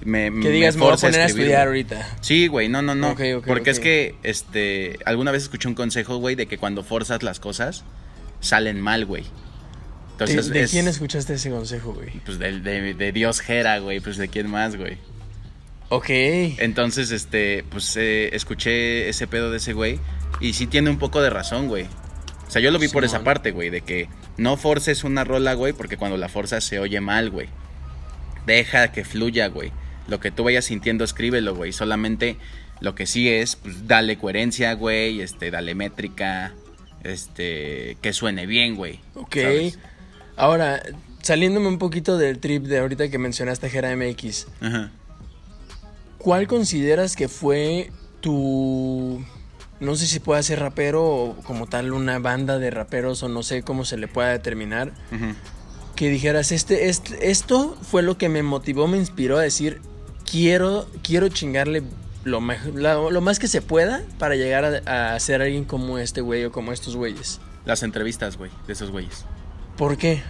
me que digas, me voy a poner a, escribir, estudiar güey. ahorita. Sí, güey, no, no, no. Ok, ok, Porque es que, este, alguna vez escuché un consejo, güey, de que cuando forzas las cosas, salen mal, güey. ¿De, Entonces, de es- quién escuchaste ese consejo, güey? Pues de, de, de Dios Jera, güey, pues de quién más, güey. Ok. Entonces, este, pues eh, escuché ese pedo de ese güey y sí tiene un poco de razón, güey. O sea, yo lo vi por esa parte, güey, de que no forces una rola, güey, porque cuando la forzas se oye mal, güey. Deja que fluya, güey. Lo que tú vayas sintiendo, escríbelo, güey. Solamente lo que sí es, pues dale coherencia, güey, este, dale métrica, este, que suene bien, güey. Ok. ¿sabes? Ahora, saliéndome un poquito del trip de ahorita que mencionaste a Jera MX, Ajá. ¿cuál consideras que fue tu... No sé si pueda ser rapero o como tal una banda de raperos o no sé cómo se le pueda determinar. Que dijeras, este, este, esto fue lo que me motivó, me inspiró a decir, quiero, quiero chingarle lo, la- lo más que se pueda para llegar a, a ser alguien como este güey o como estos güeyes. Las entrevistas, güey, de esos güeyes. ¿Por qué?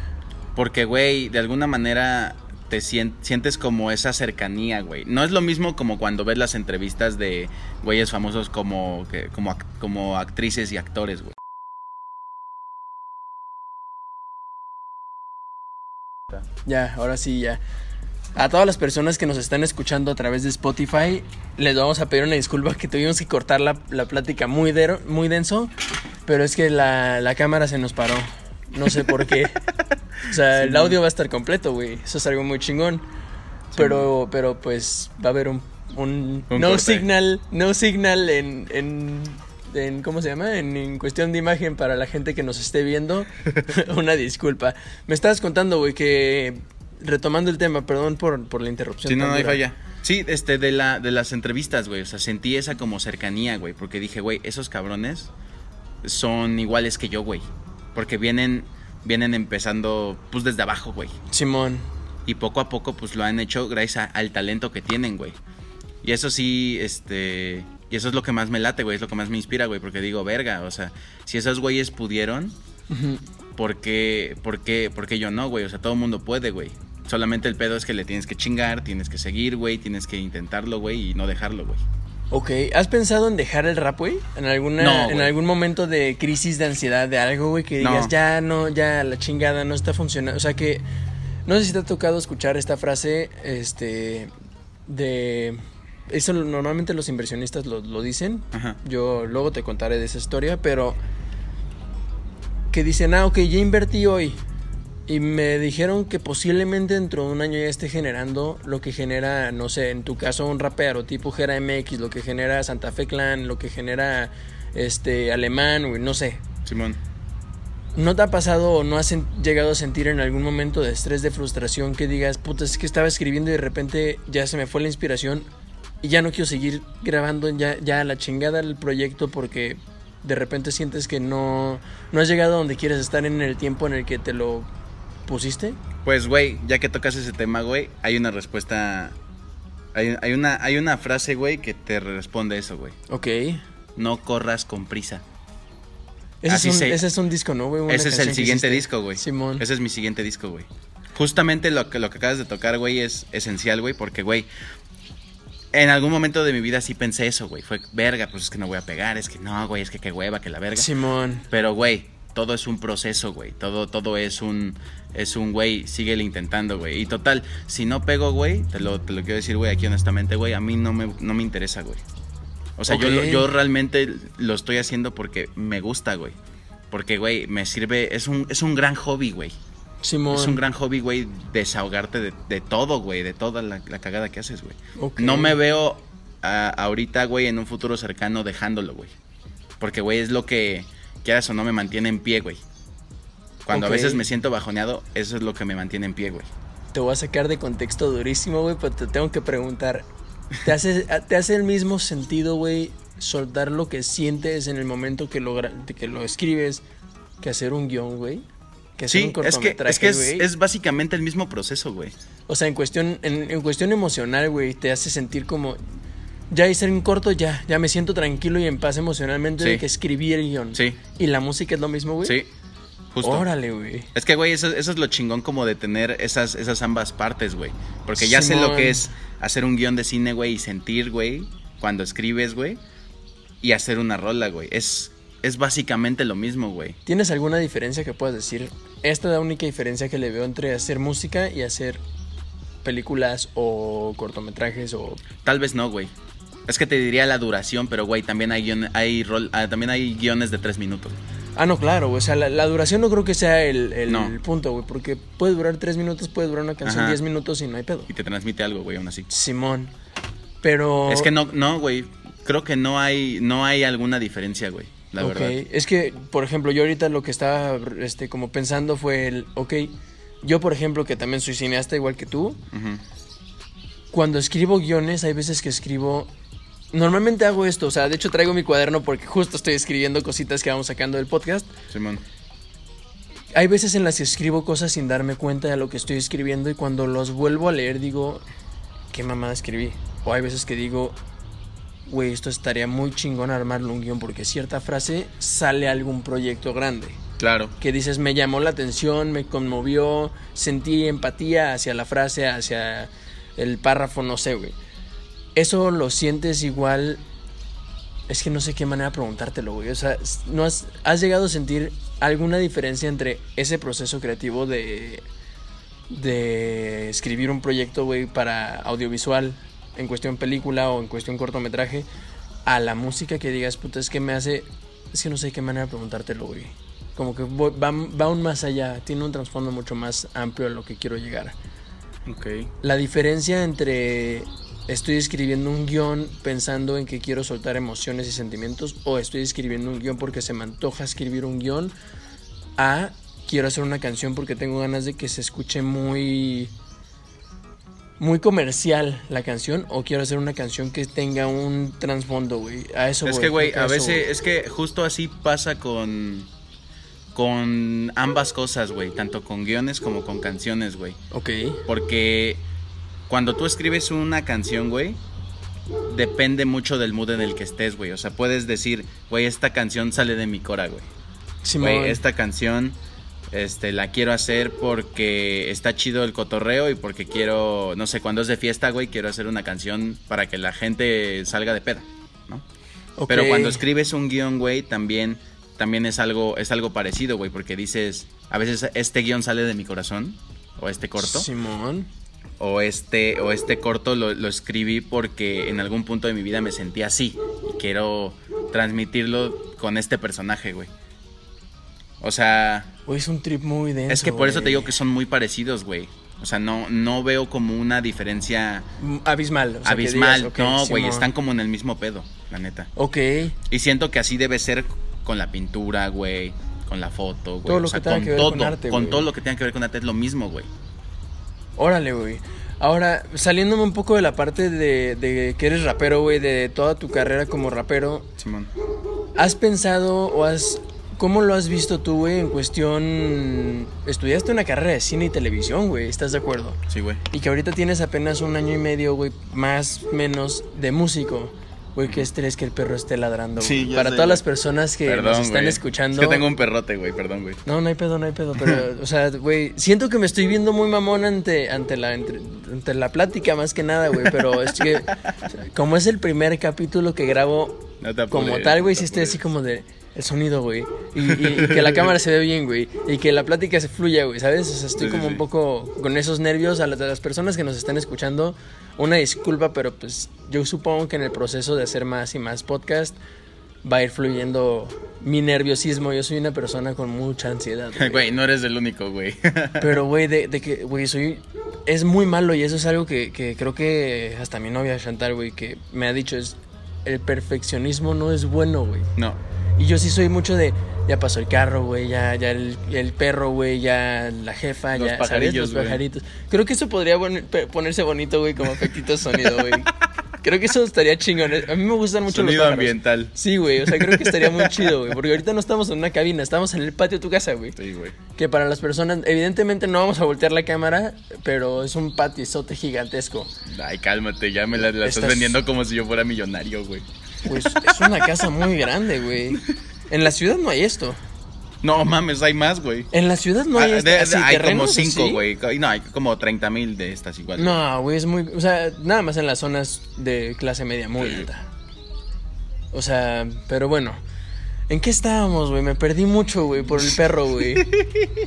Porque, güey, de alguna manera te sien- sientes como esa cercanía, güey. No es lo mismo como cuando ves las entrevistas de güeyes famosos como, que, como, como actrices y actores, güey. Ya, ahora sí, ya. A todas las personas que nos están escuchando a través de Spotify, les vamos a pedir una disculpa que tuvimos que cortar la, la plática muy, dero- muy denso, pero es que la, la cámara se nos paró. No sé por qué. O sea, el audio va a estar completo, güey. Eso es algo muy chingón. Pero, pero pues va a haber un, un, Un no corte. signal, no signal en, en, en- ¿cómo se llama? En, en cuestión de imagen para la gente que nos esté viendo. Una disculpa. Me estabas contando, güey, que retomando el tema, perdón por, por la interrupción. Sí, no, no hay falla. Sí, este, de, la, de las entrevistas, güey. O sea, sentí esa como cercanía, güey. Porque dije, güey, esos cabrones son iguales que yo, güey. Porque vienen, vienen empezando, pues, desde abajo, güey. Simón. Y poco a poco, pues lo han hecho gracias a- al talento que tienen, güey. Y eso sí, este. Y eso es lo que más me late, güey. Es lo que más me inspira, güey. Porque digo, verga, o sea, si esos güeyes pudieron, Ujú. ¿por qué, por qué, por qué yo no, güey? O sea, todo el mundo puede, güey. Solamente el pedo es que le tienes que chingar, tienes que seguir, güey. Tienes que intentarlo, güey, y no dejarlo, güey. Ok, ¿has pensado en dejar el rap, güey? ¿En, alguna, No, en algún momento de crisis de ansiedad, de algo, güey, que digas, No. ya no, ya la chingada no está funcionando? O sea que, no sé si te ha tocado escuchar esta frase, este, de... Eso normalmente los inversionistas lo, lo dicen. Ajá. Yo luego te contaré de esa historia, pero... Que dicen, ah, ok, ya invertí hoy. Y me dijeron que posiblemente dentro de un año ya esté generando lo que genera, no sé, en tu caso un rapero tipo Gera MX, lo que genera Santa Fe Clan, lo que genera este Alemán, güey, no sé. Simón. ¿No te ha pasado o no has llegado a sentir en algún momento de estrés, de frustración que digas, puta, es que estaba escribiendo y de repente ya se me fue la inspiración y ya no quiero seguir grabando ya, ya a la chingada el proyecto porque de repente sientes que no, no has llegado a donde quieres estar en el tiempo en el que te lo pusiste? Pues, güey, ya que tocas ese tema, güey, hay una respuesta. Hay, hay una, hay una frase, güey, que te responde eso, güey. Ok. No corras con prisa. Ese, Así es un, se- ese es un disco, ¿no, güey? Ese es el siguiente disco, güey. Simón. Ese es mi siguiente disco, güey. Justamente lo que, lo que acabas de tocar, güey, es esencial, güey, porque, güey, en algún momento de mi vida sí pensé eso, güey. Fue, verga, pues es que no voy a pegar, es que no, güey, es que qué hueva, que la verga. Simón. Pero, güey, todo es un proceso, güey. Todo, todo es un, es un, güey, síguele intentando, güey. Y total, si no pego, güey, te lo, te lo quiero decir, güey, aquí honestamente, güey, a mí no me, no me interesa, güey. O sea, yo, yo realmente lo estoy haciendo porque me gusta, güey. Porque, güey, me sirve, es un, es un gran hobby, güey. Simón. Es un gran hobby, güey, desahogarte de, de todo, güey, de toda la, la cagada que haces, güey. No me veo ah, ahorita, güey, en un futuro cercano dejándolo, güey. Porque, güey, es lo que, quieras o no, me mantiene en pie, güey. Cuando a veces me siento bajoneado, eso es lo que me mantiene en pie, güey. Te voy a sacar de contexto durísimo, güey, pero te tengo que preguntar. ¿Te hace, ¿Te hace el mismo sentido, güey, soltar lo que sientes en el momento que lo, que lo escribes que hacer un guion, güey? Que hacer Sí, un es que, cortometraje, es, que es, es básicamente el mismo proceso, güey. O sea, en cuestión, en, en cuestión emocional, güey, te hace sentir como... Ya hice un corto, ya, ya me siento tranquilo y en paz emocionalmente de que escribí el guion. Sí. ¿Y la música es lo mismo, güey? Sí, justo. Órale, güey. Es que, güey, eso, eso es lo chingón como de tener esas, esas ambas partes, güey. Porque ya sé lo que es hacer un guion de cine, güey, y sentir, güey, cuando escribes, güey, y hacer una rola, güey. Es, es básicamente lo mismo, güey. ¿Tienes alguna diferencia que puedas decir? Esta es la única diferencia que le veo entre hacer música y hacer películas o cortometrajes o... Tal vez no, güey. Es que te diría la duración, pero, güey, también hay, guion- hay, rol, ah, también hay guiones de tres minutos. Ah, no, claro, güey, o sea, la, la duración no creo que sea el, el No. punto, güey, porque puede durar tres minutos, puede durar una canción Ajá. diez minutos y no hay pedo. Y te transmite algo, güey, aún así. Simón. Pero... Es que no, no, güey. Creo que no hay, no hay alguna diferencia, güey. La Ok, verdad. Es que, por ejemplo, yo ahorita lo que estaba este, como pensando fue el, ok, yo por ejemplo que también soy cineasta igual que tú, cuando escribo guiones hay veces que escribo... Normalmente hago esto, o sea, de hecho traigo mi cuaderno porque justo estoy escribiendo cositas que vamos sacando del podcast. Simón. Hay veces en las que escribo cosas sin darme cuenta de lo que estoy escribiendo y cuando los vuelvo a leer digo, ¿qué mamada escribí? O hay veces que digo, güey, esto estaría muy chingón armarlo un guion porque cierta frase sale a algún proyecto grande. Claro. Que dices, me llamó la atención, me conmovió, sentí empatía hacia la frase, hacia el párrafo, no sé, güey. Eso lo sientes igual. Es que no sé qué manera preguntártelo, güey. O sea, ¿no has, has llegado a sentir alguna diferencia entre ese proceso creativo de, de escribir un proyecto, güey, para audiovisual, en cuestión película o en cuestión cortometraje, a la música que digas, puta, es que me hace. Es que no sé qué manera preguntártelo, güey. Como que voy- va, va aún más allá, tiene un trasfondo mucho más amplio a lo que quiero llegar. Ok. La diferencia entre estoy escribiendo un guion pensando en que quiero soltar emociones y sentimientos o estoy escribiendo un guion porque se me antoja escribir un guion a quiero hacer una canción porque tengo ganas de que se escuche muy muy comercial la canción o quiero hacer una canción que tenga un trasfondo, güey. A eso Es voy, que, güey, a veces, voy. es que justo así pasa con, con ambas cosas, güey, tanto con guiones como con canciones, güey. Ok. Porque cuando tú escribes una canción, güey, depende mucho del mood en el que estés, güey. O sea, puedes decir, güey, esta canción sale de mi cora, güey. Simón. Güey, esta canción este, la quiero hacer porque está chido el cotorreo y porque quiero, no sé, cuando es de fiesta, güey, quiero hacer una canción para que la gente salga de peda. ¿no? Pero cuando escribes un guion, güey, también, también es algo, es algo parecido, güey, porque dices, a veces este guion sale de mi corazón, o este corto, Simón. O este, o este corto lo, lo escribí porque en algún punto de mi vida me sentí así, y quiero transmitirlo con este personaje, güey. O sea, Güey, es un trip muy denso. es que por eso te digo que son muy parecidos, güey. O sea, no, no veo como una diferencia Mm, Abismal. o sea, que abismal. digas, no, güey, están como en el mismo pedo, la neta. Ok. Y siento que así debe ser con la pintura, güey, con la foto, güey. Todo lo o sea, que tenga con que ver todo, con arte, con güey. todo lo que tenga que ver con arte es lo mismo, güey. Órale, güey. Ahora, saliéndome un poco de la parte de, de que eres rapero, güey, de toda tu carrera como rapero, Simón. ¿has pensado o has... ¿Cómo lo has visto tú, güey, en cuestión... Estudiaste una carrera de cine y televisión, güey, ¿estás de acuerdo? Sí, güey. Y que ahorita tienes apenas un año y medio, güey, más menos de músico. Güey, qué estrés que el perro esté ladrando. Sí, güey. ya Para sé, todas güey. las personas que nos están güey. escuchando. Es que tengo un perrote, güey, perdón, güey. No, no hay pedo, no hay pedo, pero, o sea, güey, siento que me estoy viendo muy mamón ante, ante, la, entre- ante la plática más que nada, güey, pero es que como es el primer capítulo que grabo No te como tal, güey, no te estoy así como de el sonido, güey, y, y- y que la cámara se ve bien, güey, y que la plática se fluya, güey, ¿sabes? O sea, estoy como un poco con esos nervios a las, a las personas que nos están escuchando, una disculpa, pero pues yo supongo que en el proceso de hacer más y más podcast va a ir fluyendo mi nerviosismo. Yo soy una persona con mucha ansiedad. Güey, no eres el único, güey. Pero, güey, de, de que, güey, soy... Es muy malo y eso es algo que, que creo que hasta mi novia Chantal, güey, que me ha dicho es... El perfeccionismo no es bueno, güey. no. Y yo sí soy mucho de... Ya pasó el carro, güey, ya, ya el, el perro, güey, ya la jefa, Los ya, ¿sabes? Los pajaritos. Creo que eso podría ponerse bonito, güey, como efectito sonido, güey. Creo que eso estaría chingón. A mí me gustan mucho Sonido los pájaros. ambiental. Sí, güey, o sea, creo que estaría muy chido, güey. Porque ahorita no estamos en una cabina, estamos en el patio de tu casa, güey. Sí, güey. Que para las personas, evidentemente no vamos a voltear la cámara, pero es un patizote gigantesco. Ay, cálmate, ya me la, la estás Estás- vendiendo como si yo fuera millonario, güey. Pues es una casa muy grande, güey. En la ciudad no hay esto. No mames, hay más, güey. En la ciudad no hay Ah, de- así, hay como cinco, güey. No, hay como 30 mil de estas igual. No, güey, es muy. O sea, nada más en las zonas de clase media muy alta. O sea, pero bueno. ¿En qué estábamos, güey? Me perdí mucho, güey, por el perro, güey.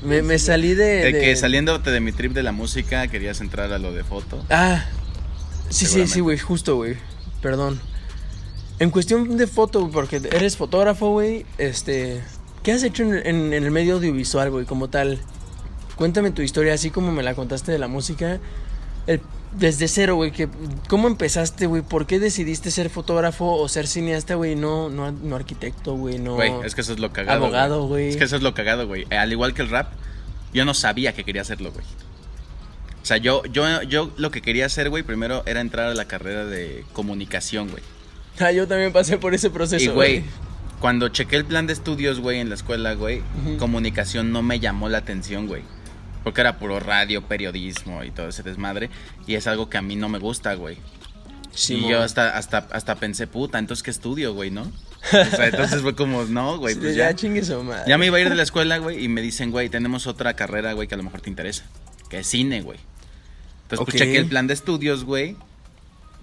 Me, me salí de. De de- que saliéndote de mi trip de la música, querías entrar a lo de foto. Ah, sí, sí, sí, güey, justo, güey. Perdón. En cuestión de foto, porque eres fotógrafo, güey, este... ¿Qué has hecho en, en- en el medio audiovisual, güey, como tal? Cuéntame tu historia, así como me la contaste de la música. El- desde cero, güey, que, ¿cómo empezaste, güey? ¿Por qué decidiste ser fotógrafo o ser cineasta, güey? No, no, no arquitecto, güey, no... Güey, es que eso es lo cagado. Abogado, güey. Es que eso es lo cagado, güey. Eh, Al igual que el rap, yo no sabía que quería hacerlo, güey. O sea, yo, yo, yo lo que quería hacer, güey, primero era entrar a la carrera de comunicación, güey. Ah, yo también pasé por ese proceso, Y, güey, cuando chequé el plan de estudios, güey, en la escuela, güey, Ujú. comunicación no me llamó la atención, güey. Porque era puro radio, periodismo y todo ese desmadre. Y es algo que a mí no me gusta, güey. Sí, y yo hasta, hasta, hasta pensé, puta, entonces qué estudio, güey, ¿no? O sea, entonces fue como, no, güey, pues ya, ya. chingue su madre. Ya me iba a ir de la escuela, güey, y me dicen, güey, tenemos otra carrera, güey, que a lo mejor te interesa. Que es cine, güey. Entonces, Ok. pues chequé el plan de estudios, güey.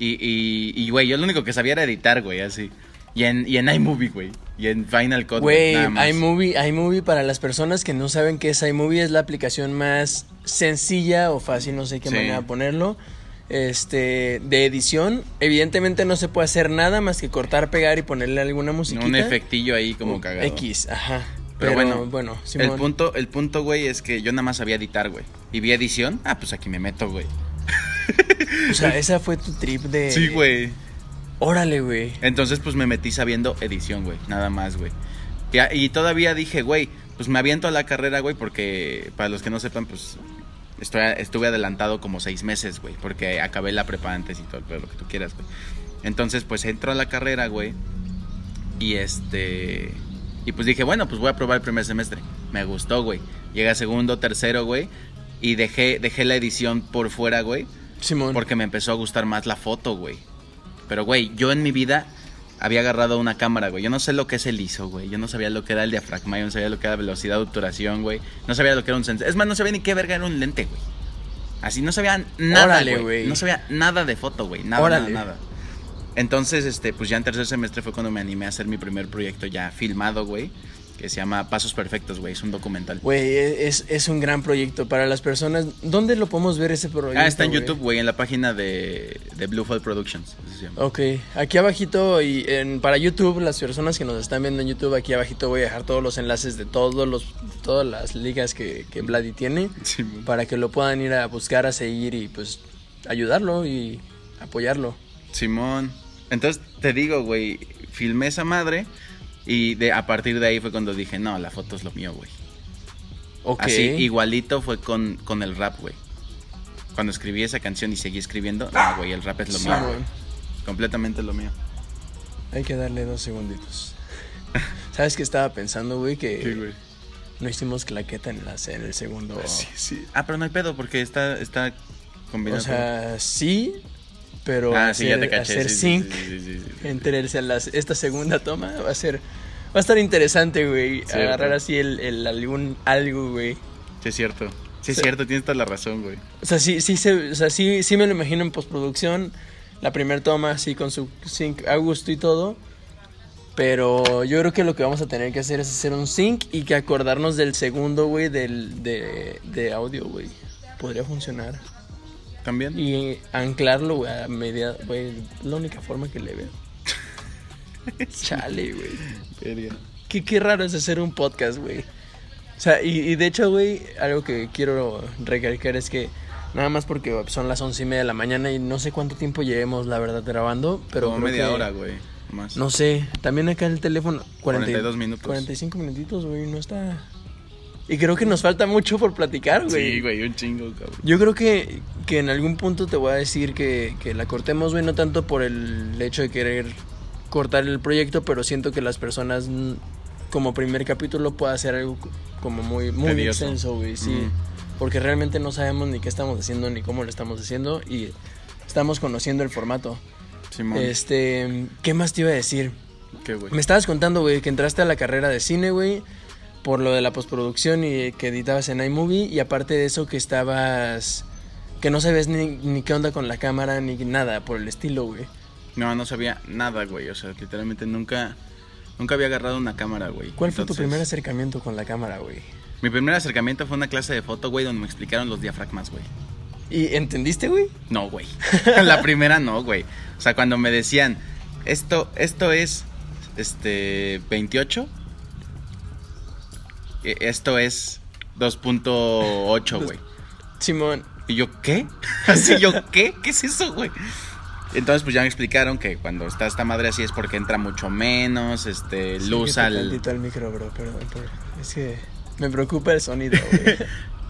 Y, y, y, güey, yo lo único que sabía era editar, güey, así. Y en, y en iMovie, güey. Y en Final Cut, Güey, iMovie, iMovie para las personas que no saben qué es iMovie es la aplicación más sencilla o fácil, no sé qué Sí. manera ponerlo. Este, de edición, evidentemente no se puede hacer nada más que cortar, pegar y ponerle alguna musiquita. Un efectillo ahí como cagado. X, ajá. Pero, bueno, bueno, el punto, el punto, güey, es que yo nada más sabía editar, güey. Y vi edición, ah, pues aquí me meto, güey. O sea, esa fue tu trip de Sí, güey. Órale, güey. Entonces, pues me metí sabiendo edición, güey. Nada más, güey. Y, todavía dije, güey, pues me aviento a la carrera, güey, porque para los que no sepan, pues estoy, estuve adelantado como seis meses, güey, porque acabé la prepa antes y todo, el pedo, lo que tú quieras, güey. Entonces, pues entro a la carrera, güey. Y este. Y pues dije, bueno, pues voy a probar el primer semestre. Me gustó, güey. Llega segundo, tercero, güey. Y dejé, dejé la edición por fuera, güey. Simón. Porque me empezó a gustar más la foto, güey. Pero, güey, yo en mi vida había agarrado una cámara, güey. Yo no sé lo que es el ISO, güey. Yo no sabía lo que era el diafragma, yo no sabía lo que era velocidad de obturación, güey. No sabía lo que era un sensor. Es más, no sabía ni qué verga era un lente, güey. Así, no sabía nada, Órale, güey. No sabía nada de foto, güey. Nada, nada, nada. Entonces, este, pues ya en tercer semestre fue cuando me animé a hacer mi primer proyecto ya filmado, güey. Que se llama Pasos Perfectos, güey. Es un documental. Güey, es, es un gran proyecto para las personas. ¿Dónde lo podemos ver ese proyecto? Ah, está en? YouTube, güey, en la página de, de Bluefall Productions. así se llama. Ok, aquí abajito y en, para YouTube, las personas que nos están viendo en YouTube, aquí abajito voy a dejar todos los enlaces de todos los, todas las ligas que, que Vladi tiene Sí, para que lo puedan ir a buscar, a seguir y pues ayudarlo y apoyarlo. Simón. Entonces, te digo, güey, filmé esa madre y de, a partir de ahí fue cuando dije, no, la foto es lo mío, güey. Ok. Así, igualito fue con, con el rap, güey. Cuando escribí esa canción y seguí escribiendo, no, güey, el rap es lo Sí, mío. Completamente lo mío. Hay que darle dos segunditos. ¿Sabes qué estaba pensando, güey? Que no hicimos claqueta en, la, en el segundo. Sí, sí. Ah, pero no hay pedo porque está, está O combinado. sea, sí, pero ah, sí, ya hacer, te caché. hacer sí, sí, sync sí, entre el- las- esta segunda toma va a ser va a estar interesante, güey. Agarrar así el, el algún algo, güey. Sí, es cierto. Sí, es cierto, tienes toda la razón, güey. O sea, sí, sí, se, o sea, sí, sí me lo imagino en postproducción. La primera toma, así con su sync a gusto y todo. Pero yo creo que lo que vamos a tener que hacer es hacer un sync y que acordarnos del segundo, güey, del, de, de audio, güey. Podría funcionar. ¿También? Y anclarlo, güey, a media, güey, la única forma que le veo. Chale, güey. Verga. Qué, qué raro es hacer un podcast, güey. O sea, y, y de hecho, güey, algo que quiero recalcar es que nada más porque son las once y media de la mañana y no sé cuánto tiempo llevemos, la verdad, grabando, pero Como media que- hora, güey. Más. No sé, también acá el teléfono. 40 y- 42 minutos. 45 minutitos, güey, no está... Y creo que nos falta mucho por platicar, güey. Sí, güey, un chingo, cabrón. Yo creo que, que en algún punto te voy a decir que, que la cortemos, güey, no tanto por el hecho de querer cortar el proyecto, pero siento que las personas como primer capítulo pueda ser algo como muy, muy Tedioso. extenso, güey, sí. Mm. Porque realmente no sabemos ni qué estamos haciendo ni cómo lo estamos haciendo y estamos conociendo el formato. Simón. Este, ¿qué más te iba a decir? ¿Qué, güey? Me estabas contando, güey, que entraste a la carrera de cine, güey, por lo de la postproducción y que editabas en iMovie y aparte de eso que estabas que no sabes ni, ni qué onda con la cámara ni nada por el estilo, güey. No, no sabía nada, güey. O sea, literalmente nunca, nunca había agarrado una cámara, güey. ¿Cuál fue tu primer acercamiento con la cámara, güey? Mi primer acercamiento fue una clase de foto, güey, donde me explicaron los diafragmas, güey. ¿Y entendiste, güey? No, güey. la primera no, güey. O sea, cuando me decían, esto, esto es, este, 28. Eh, Esto es 2.8, güey. Simón, Y yo, ¿qué? Así yo, ¿qué? ¿Qué es eso, güey? Entonces, pues ya me explicaron que cuando está esta madre así es porque entra mucho menos, este, luz al... tantito al micro, bro, perdón, perdón. Es que me preocupa el sonido, güey.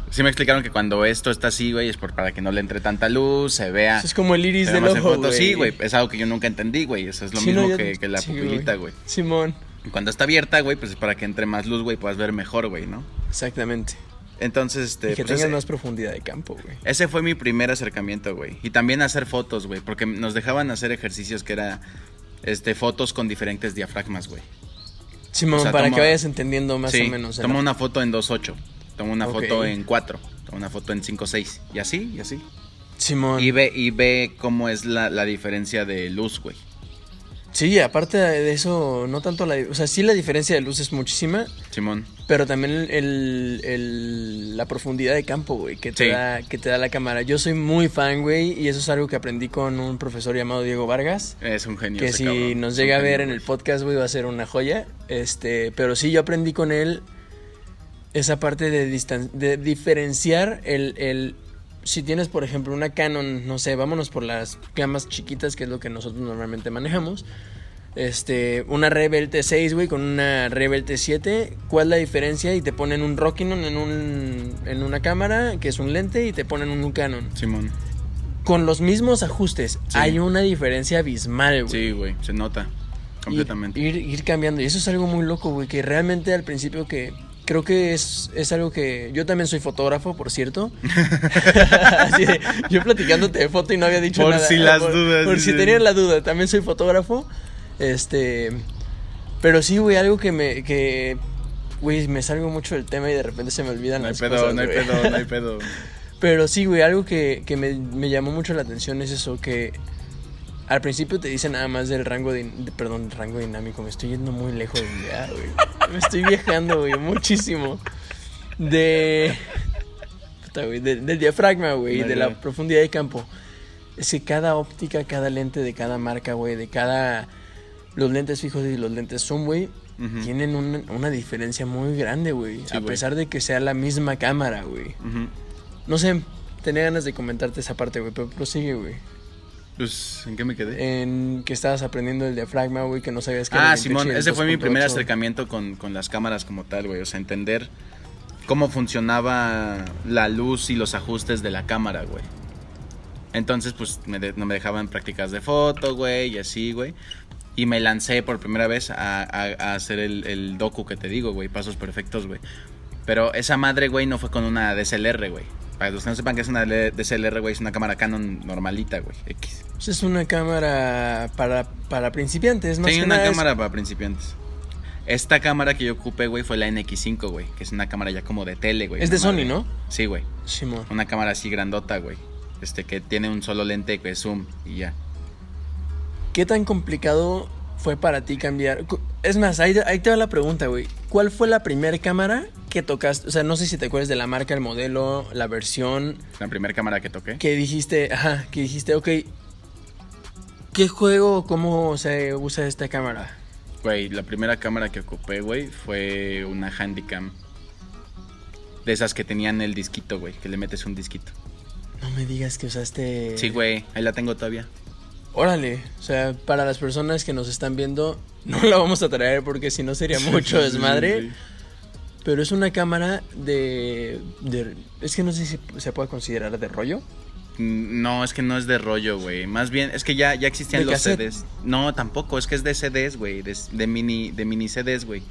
Sí me explicaron que cuando esto está así, güey, es por, para que no le entre tanta luz, se vea... Eso es como el iris del ojo, güey. Sí, güey, es algo que yo nunca entendí, güey. Eso es lo Sí, no, mismo yo- que, que la sí, pupilita, güey. Simón, Cuando está abierta, güey, pues es para que entre más luz, güey, puedas ver mejor, güey, ¿no? exactamente. Entonces, este... y que pues, tengas más profundidad de campo, güey. ese fue mi primer acercamiento, güey. Y también hacer fotos, güey, porque nos dejaban hacer ejercicios que era... Este, fotos con diferentes diafragmas, güey. Simón, O sea, para toma- que vayas entendiendo más sí, o menos. toma una foto en 2.8, toma una foto en 4, toma una foto en 5.6, y así, y así. Simón. Y ve, y ve cómo es la, la diferencia de luz, güey. Sí, aparte de eso, no tanto la... O sea, sí la diferencia de luz es muchísima, Simón. pero también el, el- el- la profundidad de campo, güey, que, te Sí. da, que te da la cámara. Yo soy muy fan, güey, y eso es algo que aprendí con un profesor llamado Diego Vargas. Es un genio. Que ese si cabrón, nos llega a genio, ver en el podcast, güey, va a ser una joya. Este, pero sí, yo aprendí con él esa parte de, distan- de diferenciar el, el- Si tienes, por ejemplo, una Canon, no sé, vámonos por las gamas chiquitas, que es lo que nosotros normalmente manejamos. Este, una Rebel T6, güey, con una Rebel T7. ¿Cuál es la diferencia? Y te ponen un Rockinon en, un, en una cámara, que es un lente, y te ponen un Canon. Simón. Con los mismos ajustes, Sí. hay una diferencia abismal, güey. Sí, güey, se nota completamente. Ir, ir, ir cambiando. Y eso es algo muy loco, güey, que realmente al principio que... Creo que es, es algo que... Yo también soy fotógrafo, por cierto. Así de, yo platicándote de foto y no había dicho Por nada. si las por, dudas, Por si tenían la duda, también soy fotógrafo. Este... Pero sí, güey, algo que me... Que, güey, me salgo mucho del tema y de repente se me olvidan No hay las pedo, cosas, no hay güey. pedo, no hay pedo. Pero sí, güey, algo que, que me, me llamó mucho la atención es eso, que Al principio te dicen nada más del rango de, perdón, rango dinámico, me estoy yendo muy lejos de ya, güey. Me estoy viajando, güey, muchísimo. De puta, güey, de- del diafragma, güey, de la profundidad de campo. Es que cada óptica, cada lente de cada marca, güey, de cada los lentes fijos y los lentes zoom, güey, tienen una, una diferencia muy grande, güey, Sí, a pesar de que sea la misma cámara, güey. No sé, tenía ganas de comentarte esa parte, güey, pero prosigue, güey. Pues, ¿en qué me quedé? En que estabas aprendiendo el diafragma, güey, que no sabías que Ah, el 28 Simón, ese fue mi primer 2.8. acercamiento con, con las cámaras como tal, güey. O sea, entender cómo funcionaba la luz y los ajustes de la cámara, güey. Entonces, pues, me de- no me dejaban prácticas de foto, güey, y así, güey. Y me lancé por primera vez a, a- a hacer el, el docu que te digo, güey, pasos perfectos, güey. Pero esa madre, güey, no fue con una DSLR, güey. Para los que no sepan que es una DSLR, güey, es una cámara Canon normalita, güey, X. Pues es una cámara para, para principiantes, más Sí, que una nada es- cámara para principiantes. Esta cámara que yo ocupé, güey, fue la NX5, güey. Que es una cámara ya como de tele, güey. Es de Sony, madre. ¿no? Sí, güey. Simón. Una cámara así grandota, güey. Este, que tiene un solo lente, que es zoom y ya. ¿Qué tan complicado fue para ti cambiar? Es más, ahí, ahí te va la pregunta, güey. ¿Cuál fue la primera cámara que tocaste? O sea, no sé si te acuerdas de la marca, el modelo, la versión La primera cámara que toqué. que dijiste, ajá, que dijiste, ok, ¿qué juego o cómo se usa esta cámara? Güey, la primera cámara que ocupé, güey, fue una Handycam. De esas que tenían el disquito, güey. Que le metes un disquito. No me digas que usaste... Sí, güey. Ahí la tengo todavía. Órale, o sea, para las personas que nos están viendo, no la vamos a traer porque si no sería mucho desmadre. Sí, sí. Pero es una cámara de, de- Es que no sé si se puede considerar de rollo. Mm, No, es que no es de rollo, güey. Más bien, es que ya, ya existían ¿De los cassette? CDs. No, tampoco, es que es de CDs, güey. De, de mini, de mini CDs, güey.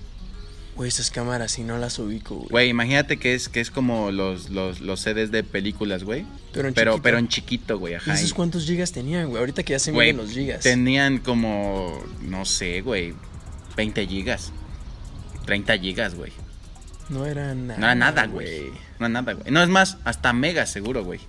Güey, esas cámaras si no las ubico, güey. Güey, imagínate que es, que es como los, los, los CDs de películas, güey. Pero en Pero, chiquito. pero en chiquito, güey, ¿Y ajá. esos y- cuántos gigas tenían, güey? Ahorita que ya se miden los gigas. Tenían como, no sé, güey, 20 gigas. 30 gigas, güey. No era nada. No era nada, güey. No era nada, güey. No, es más, hasta megas seguro, güey.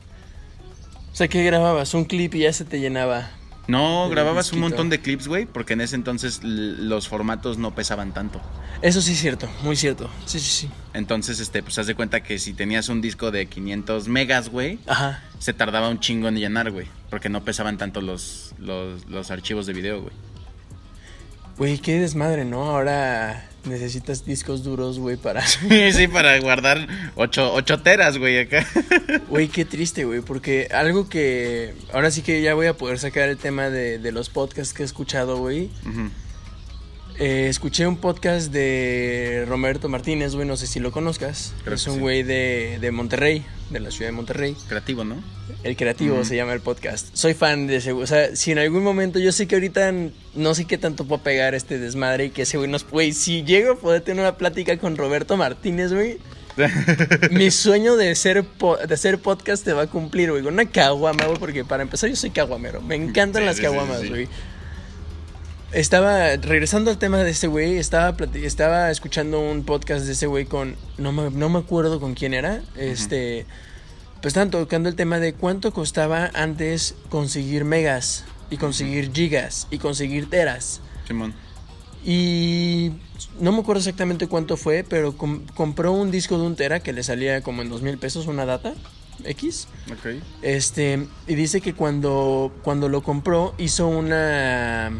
O sea, ¿qué grababas? Un clip y ya se te llenaba. No, grababas un montón de clips, güey, porque en ese entonces los formatos no pesaban tanto. Eso sí es cierto, muy cierto. Sí, sí, sí. Entonces, este, pues haz de cuenta que si tenías un disco de 500 megas, güey, se tardaba un chingo en llenar, güey, porque no pesaban tanto los, los, los archivos de video, güey. Güey, qué desmadre, ¿no? Ahora necesitas discos duros, güey, para... sí, para guardar 8, teras, güey, acá. Güey, qué triste, güey, porque algo que... Ahora sí que ya voy a poder sacar el tema de, de los podcasts que he escuchado, güey. Ujú. Eh, escuché un podcast de Roberto Martínez, güey, no sé si lo conozcas. Creo es un sí. güey de, de Monterrey, de la ciudad de Monterrey. Creativo, ¿no? El creativo se llama el podcast. Soy fan de ese güey. O sea, si en algún momento, yo sé que ahorita no sé qué tanto puedo pegar este desmadre y que ese güey nos. Güey, si llego a poder tener una plática con Roberto Martínez, güey. mi sueño de ser, de hacer podcast te va a cumplir, güey. Una caguama, güey, porque para empezar yo soy caguamero. Me encantan Sí, las sí, caguamas, güey. Estaba, regresando al tema de ese güey, estaba, estaba escuchando un podcast de ese güey con, no me, no me acuerdo con quién era, este, pues estaban tocando el tema de cuánto costaba antes conseguir megas y conseguir gigas y conseguir teras. Simón. Y no me acuerdo exactamente cuánto fue, pero com- compró un disco de un tera que le salía como en dos mil pesos una data X. Ok. Este, y dice que cuando, cuando lo compró hizo una...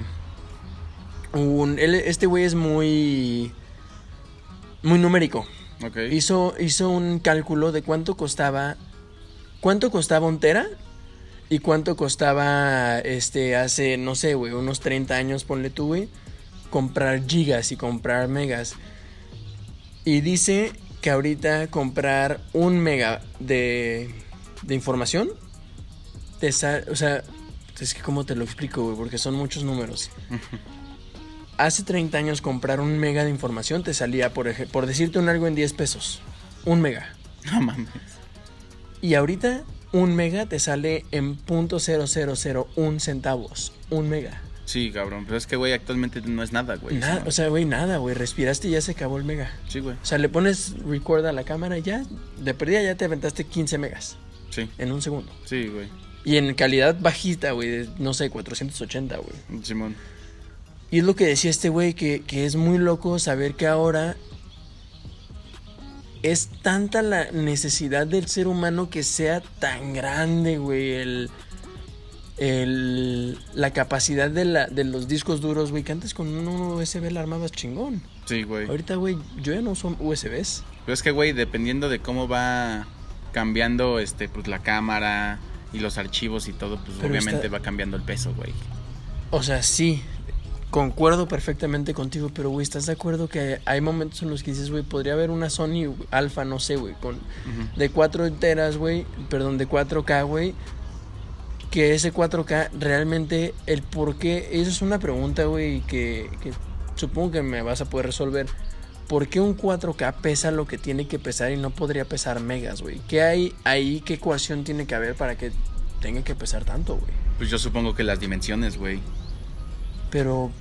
Un, él- este güey es muy... Muy numérico. Ok. Hizo, hizo un cálculo de cuánto costaba... ¿Cuánto costaba un tera? Y cuánto costaba, este, hace, no sé, güey, unos 30 años, ponle tú, güey, comprar gigas y comprar megas. Y dice que ahorita comprar un mega de, de información, te sale, o sea, es que cómo te lo explico, güey, porque son muchos números. Hace 30 años comprar un mega de información te salía, por, por decirte un algo, en 10 pesos. Un mega. No mames. Y ahorita un mega te sale en .0001 centavos. Un mega. Sí, cabrón. Pero es que, güey, actualmente no es nada, güey. Nada, o sea, güey, nada, güey. Respiraste y ya se acabó el mega. Sí, güey. O sea, le pones record a la cámara y ya, de perdida ya te aventaste 15 megas Sí. en un segundo. Sí, güey. Y en calidad bajita, güey, de, no sé, 480, güey. Simón. Y es lo que decía este güey, que, que es muy loco saber que ahora es tanta la necesidad del ser humano que sea tan grande, güey, el, el, la capacidad de, la, de los discos duros, güey, que antes con un USB la armabas chingón. Sí, güey. Ahorita, güey, yo ya no uso USBs. Pero es que, güey, dependiendo de cómo va cambiando este, pues, la cámara y los archivos y todo, pues Pero obviamente está- va cambiando el peso, güey. O sea, sí, concuerdo perfectamente contigo, pero, güey, ¿estás de acuerdo que hay momentos en los que dices, güey, podría haber una Sony Alpha, no sé, güey, con Ujú. de 4 enteras, güey, perdón, de 4K, güey, que ese 4K realmente, el por qué, eso es una pregunta, güey, que, que supongo que me vas a poder resolver. ¿Por qué un 4K pesa lo que tiene que pesar y no podría pesar megas, güey? ¿Qué hay ahí? ¿Qué ecuación tiene que haber para que tenga que pesar tanto, güey? Pues yo supongo que las dimensiones, güey. Pero,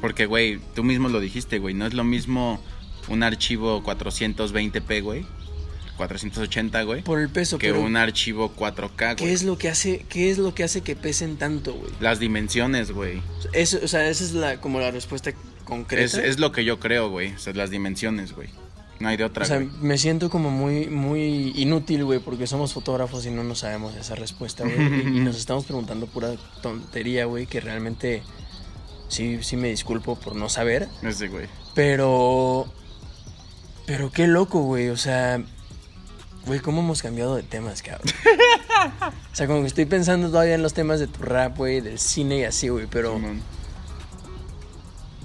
Porque, güey, tú mismo lo dijiste, güey. No es lo mismo un archivo 420p, güey. 480, güey. por el peso, Que pero un archivo 4K, ¿qué güey. es lo que hace, qué es lo que hace que pesen tanto, güey? Las dimensiones, güey. Eso, o sea, esa es la, como la respuesta concreta. Es, es lo que yo creo, güey. O sea, las dimensiones, güey. No hay de otra, O sea, güey. me siento como muy, muy inútil, güey, porque somos fotógrafos y no nos sabemos esa respuesta, güey. y nos estamos preguntando pura tontería, güey, que realmente sí, sí me disculpo por no saber. Ese, güey. Pero. Pero qué loco, güey. O sea. Güey, ¿cómo hemos cambiado de temas, cabrón? o sea, como que estoy pensando todavía en los temas de tu rap, güey, del cine y así, güey. Pero.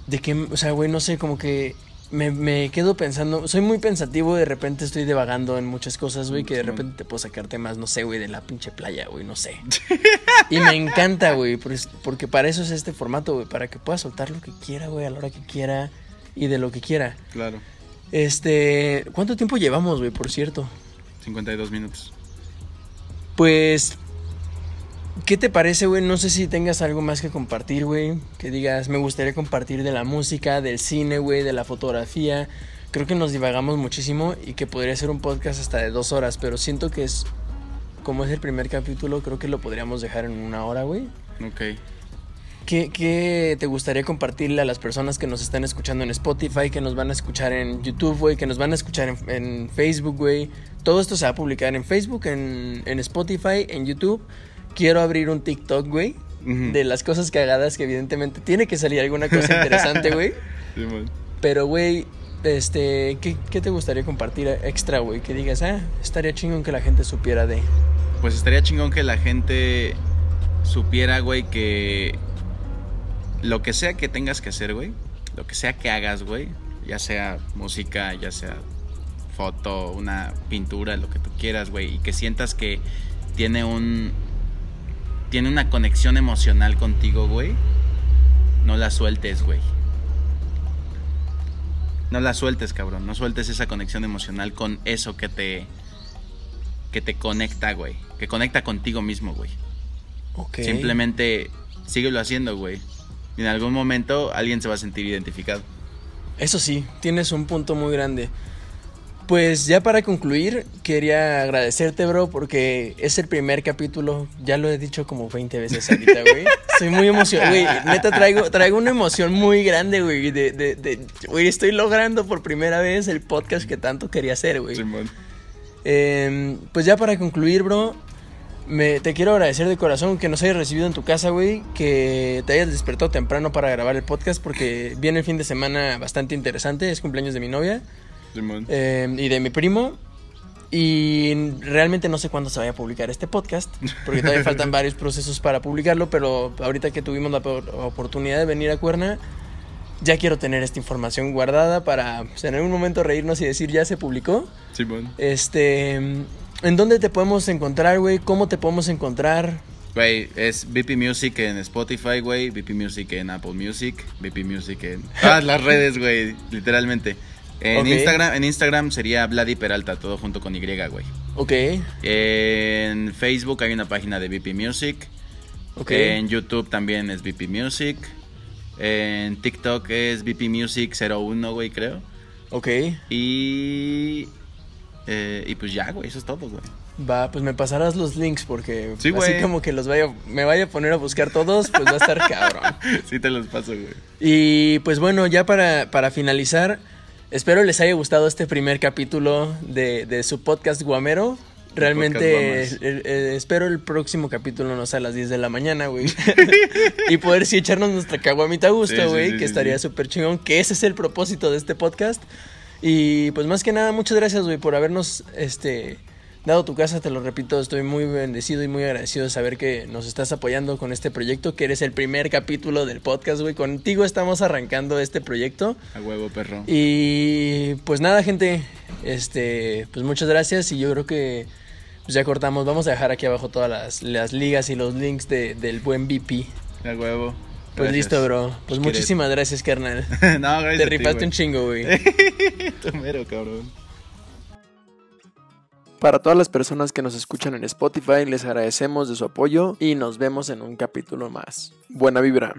De que, o sea, güey, no sé, como que me, me quedo pensando, soy muy pensativo, de repente estoy divagando en muchas cosas, güey, que de repente te puedo sacar temas, no sé, güey, de la pinche playa, güey, no sé. y me encanta, güey, porque para eso es este formato, güey, para que pueda soltar lo que quiera, güey, a la hora que quiera y de lo que quiera. Claro. Este, ¿cuánto tiempo llevamos, güey, por cierto? 52 minutos. Pues, ¿qué te parece, güey? No sé si tengas algo más que compartir, güey. Que digas, me gustaría compartir de la música, del cine, güey, de la fotografía. Creo que nos divagamos muchísimo y que podría ser un podcast hasta de dos horas, pero siento que es, como es el primer capítulo, creo que lo podríamos dejar en una hora, güey. Ok. ¿Qué, ¿Qué te gustaría compartirle a las personas que nos están escuchando en Spotify, que nos van a escuchar en YouTube, güey, que nos van a escuchar en, en Facebook, güey? Todo esto se va a publicar en Facebook, en, en Spotify, en YouTube. Quiero abrir un TikTok, güey, de las cosas cagadas que evidentemente tiene que salir alguna cosa interesante, güey. Simón. Pero, güey, este, ¿qué, ¿qué te gustaría compartir extra, güey? Que digas, ah, estaría chingón que la gente supiera de... Pues estaría chingón que la gente supiera, güey, que lo que sea que tengas que hacer, güey, lo que sea que hagas, güey, ya sea música, ya sea foto, una pintura, lo que tú quieras, güey, y que sientas que tiene un tiene una conexión emocional contigo, güey, no la sueltes, güey. No la sueltes, cabrón, no sueltes esa conexión emocional con eso que te que te conecta, güey, que conecta contigo mismo, güey. Ok. Simplemente síguelo haciendo, güey. Y en algún momento alguien se va a sentir identificado. Eso sí, tienes un punto muy grande. Pues ya para concluir, quería agradecerte, bro, porque es el primer capítulo. Ya lo he dicho como 20 veces ahorita, güey. Estoy muy emocionado, güey. Neta, traigo, traigo una emoción muy grande, güey. De, de, de, güey, estoy logrando por primera vez el podcast que tanto quería hacer, güey. Eh, pues ya para concluir, bro, me, te quiero agradecer de corazón que nos hayas recibido en tu casa, güey, que te hayas despertado temprano para grabar el podcast porque viene el fin de semana bastante interesante, es cumpleaños de mi novia. Eh, y de mi primo. Y realmente no sé cuándo se vaya a publicar este podcast, porque todavía faltan varios procesos para publicarlo, pero ahorita que tuvimos la por- oportunidad de venir a Cuerna, ya quiero tener esta información guardada para en algún momento reírnos y decir ya se publicó. Simón. Este, ¿en dónde te podemos encontrar, güey? ¿Cómo te podemos encontrar? Güey, es VP Music en Spotify, güey. VP Music en Apple Music. VP Music en todas las redes, güey. Literalmente. En. Instagram, en Instagram sería Vladi Peralta, todo junto con Y, güey. Ok, En Facebook hay una página de VP Music. ok. En YouTube también es VP Music. En TikTok es VP Music 01, güey, creo. Ok. Y Eh, y pues ya, güey, eso es todo, güey. Va, pues me pasarás los links porque Sí, así güey. como que los vaya, me vaya a poner a buscar todos, pues va a estar cabrón. Sí te los paso, güey. Y pues bueno, ya para, para finalizar, espero les haya gustado este primer capítulo de, de su podcast Guamero. Realmente podcast eh, eh, espero el próximo capítulo no sea a las 10 de la mañana, güey. y poder sí echarnos nuestra caguamita a gusto, sí, güey, sí, que sí, estaría sí. súper chingón, que ese es el propósito de este podcast. Y pues más que nada, muchas gracias, güey, por habernos este dado tu casa, te lo repito, estoy muy bendecido y muy agradecido de saber que nos estás apoyando con este proyecto, que eres el primer capítulo del podcast, güey. Contigo estamos arrancando este proyecto. A huevo, perro. Y pues nada, gente, este, pues muchas gracias y yo creo que pues ya cortamos. Vamos a dejar aquí abajo todas las, las ligas y los links de- del buen VP. A huevo. Pues Gracias. listo, bro. Pues muchísimas gracias, carnal. no, gracias. Te rifaste un chingo, güey. Tu mero, cabrón. Para todas las personas que nos escuchan en Spotify, les agradecemos de su apoyo y nos vemos en un capítulo más. Buena vibra.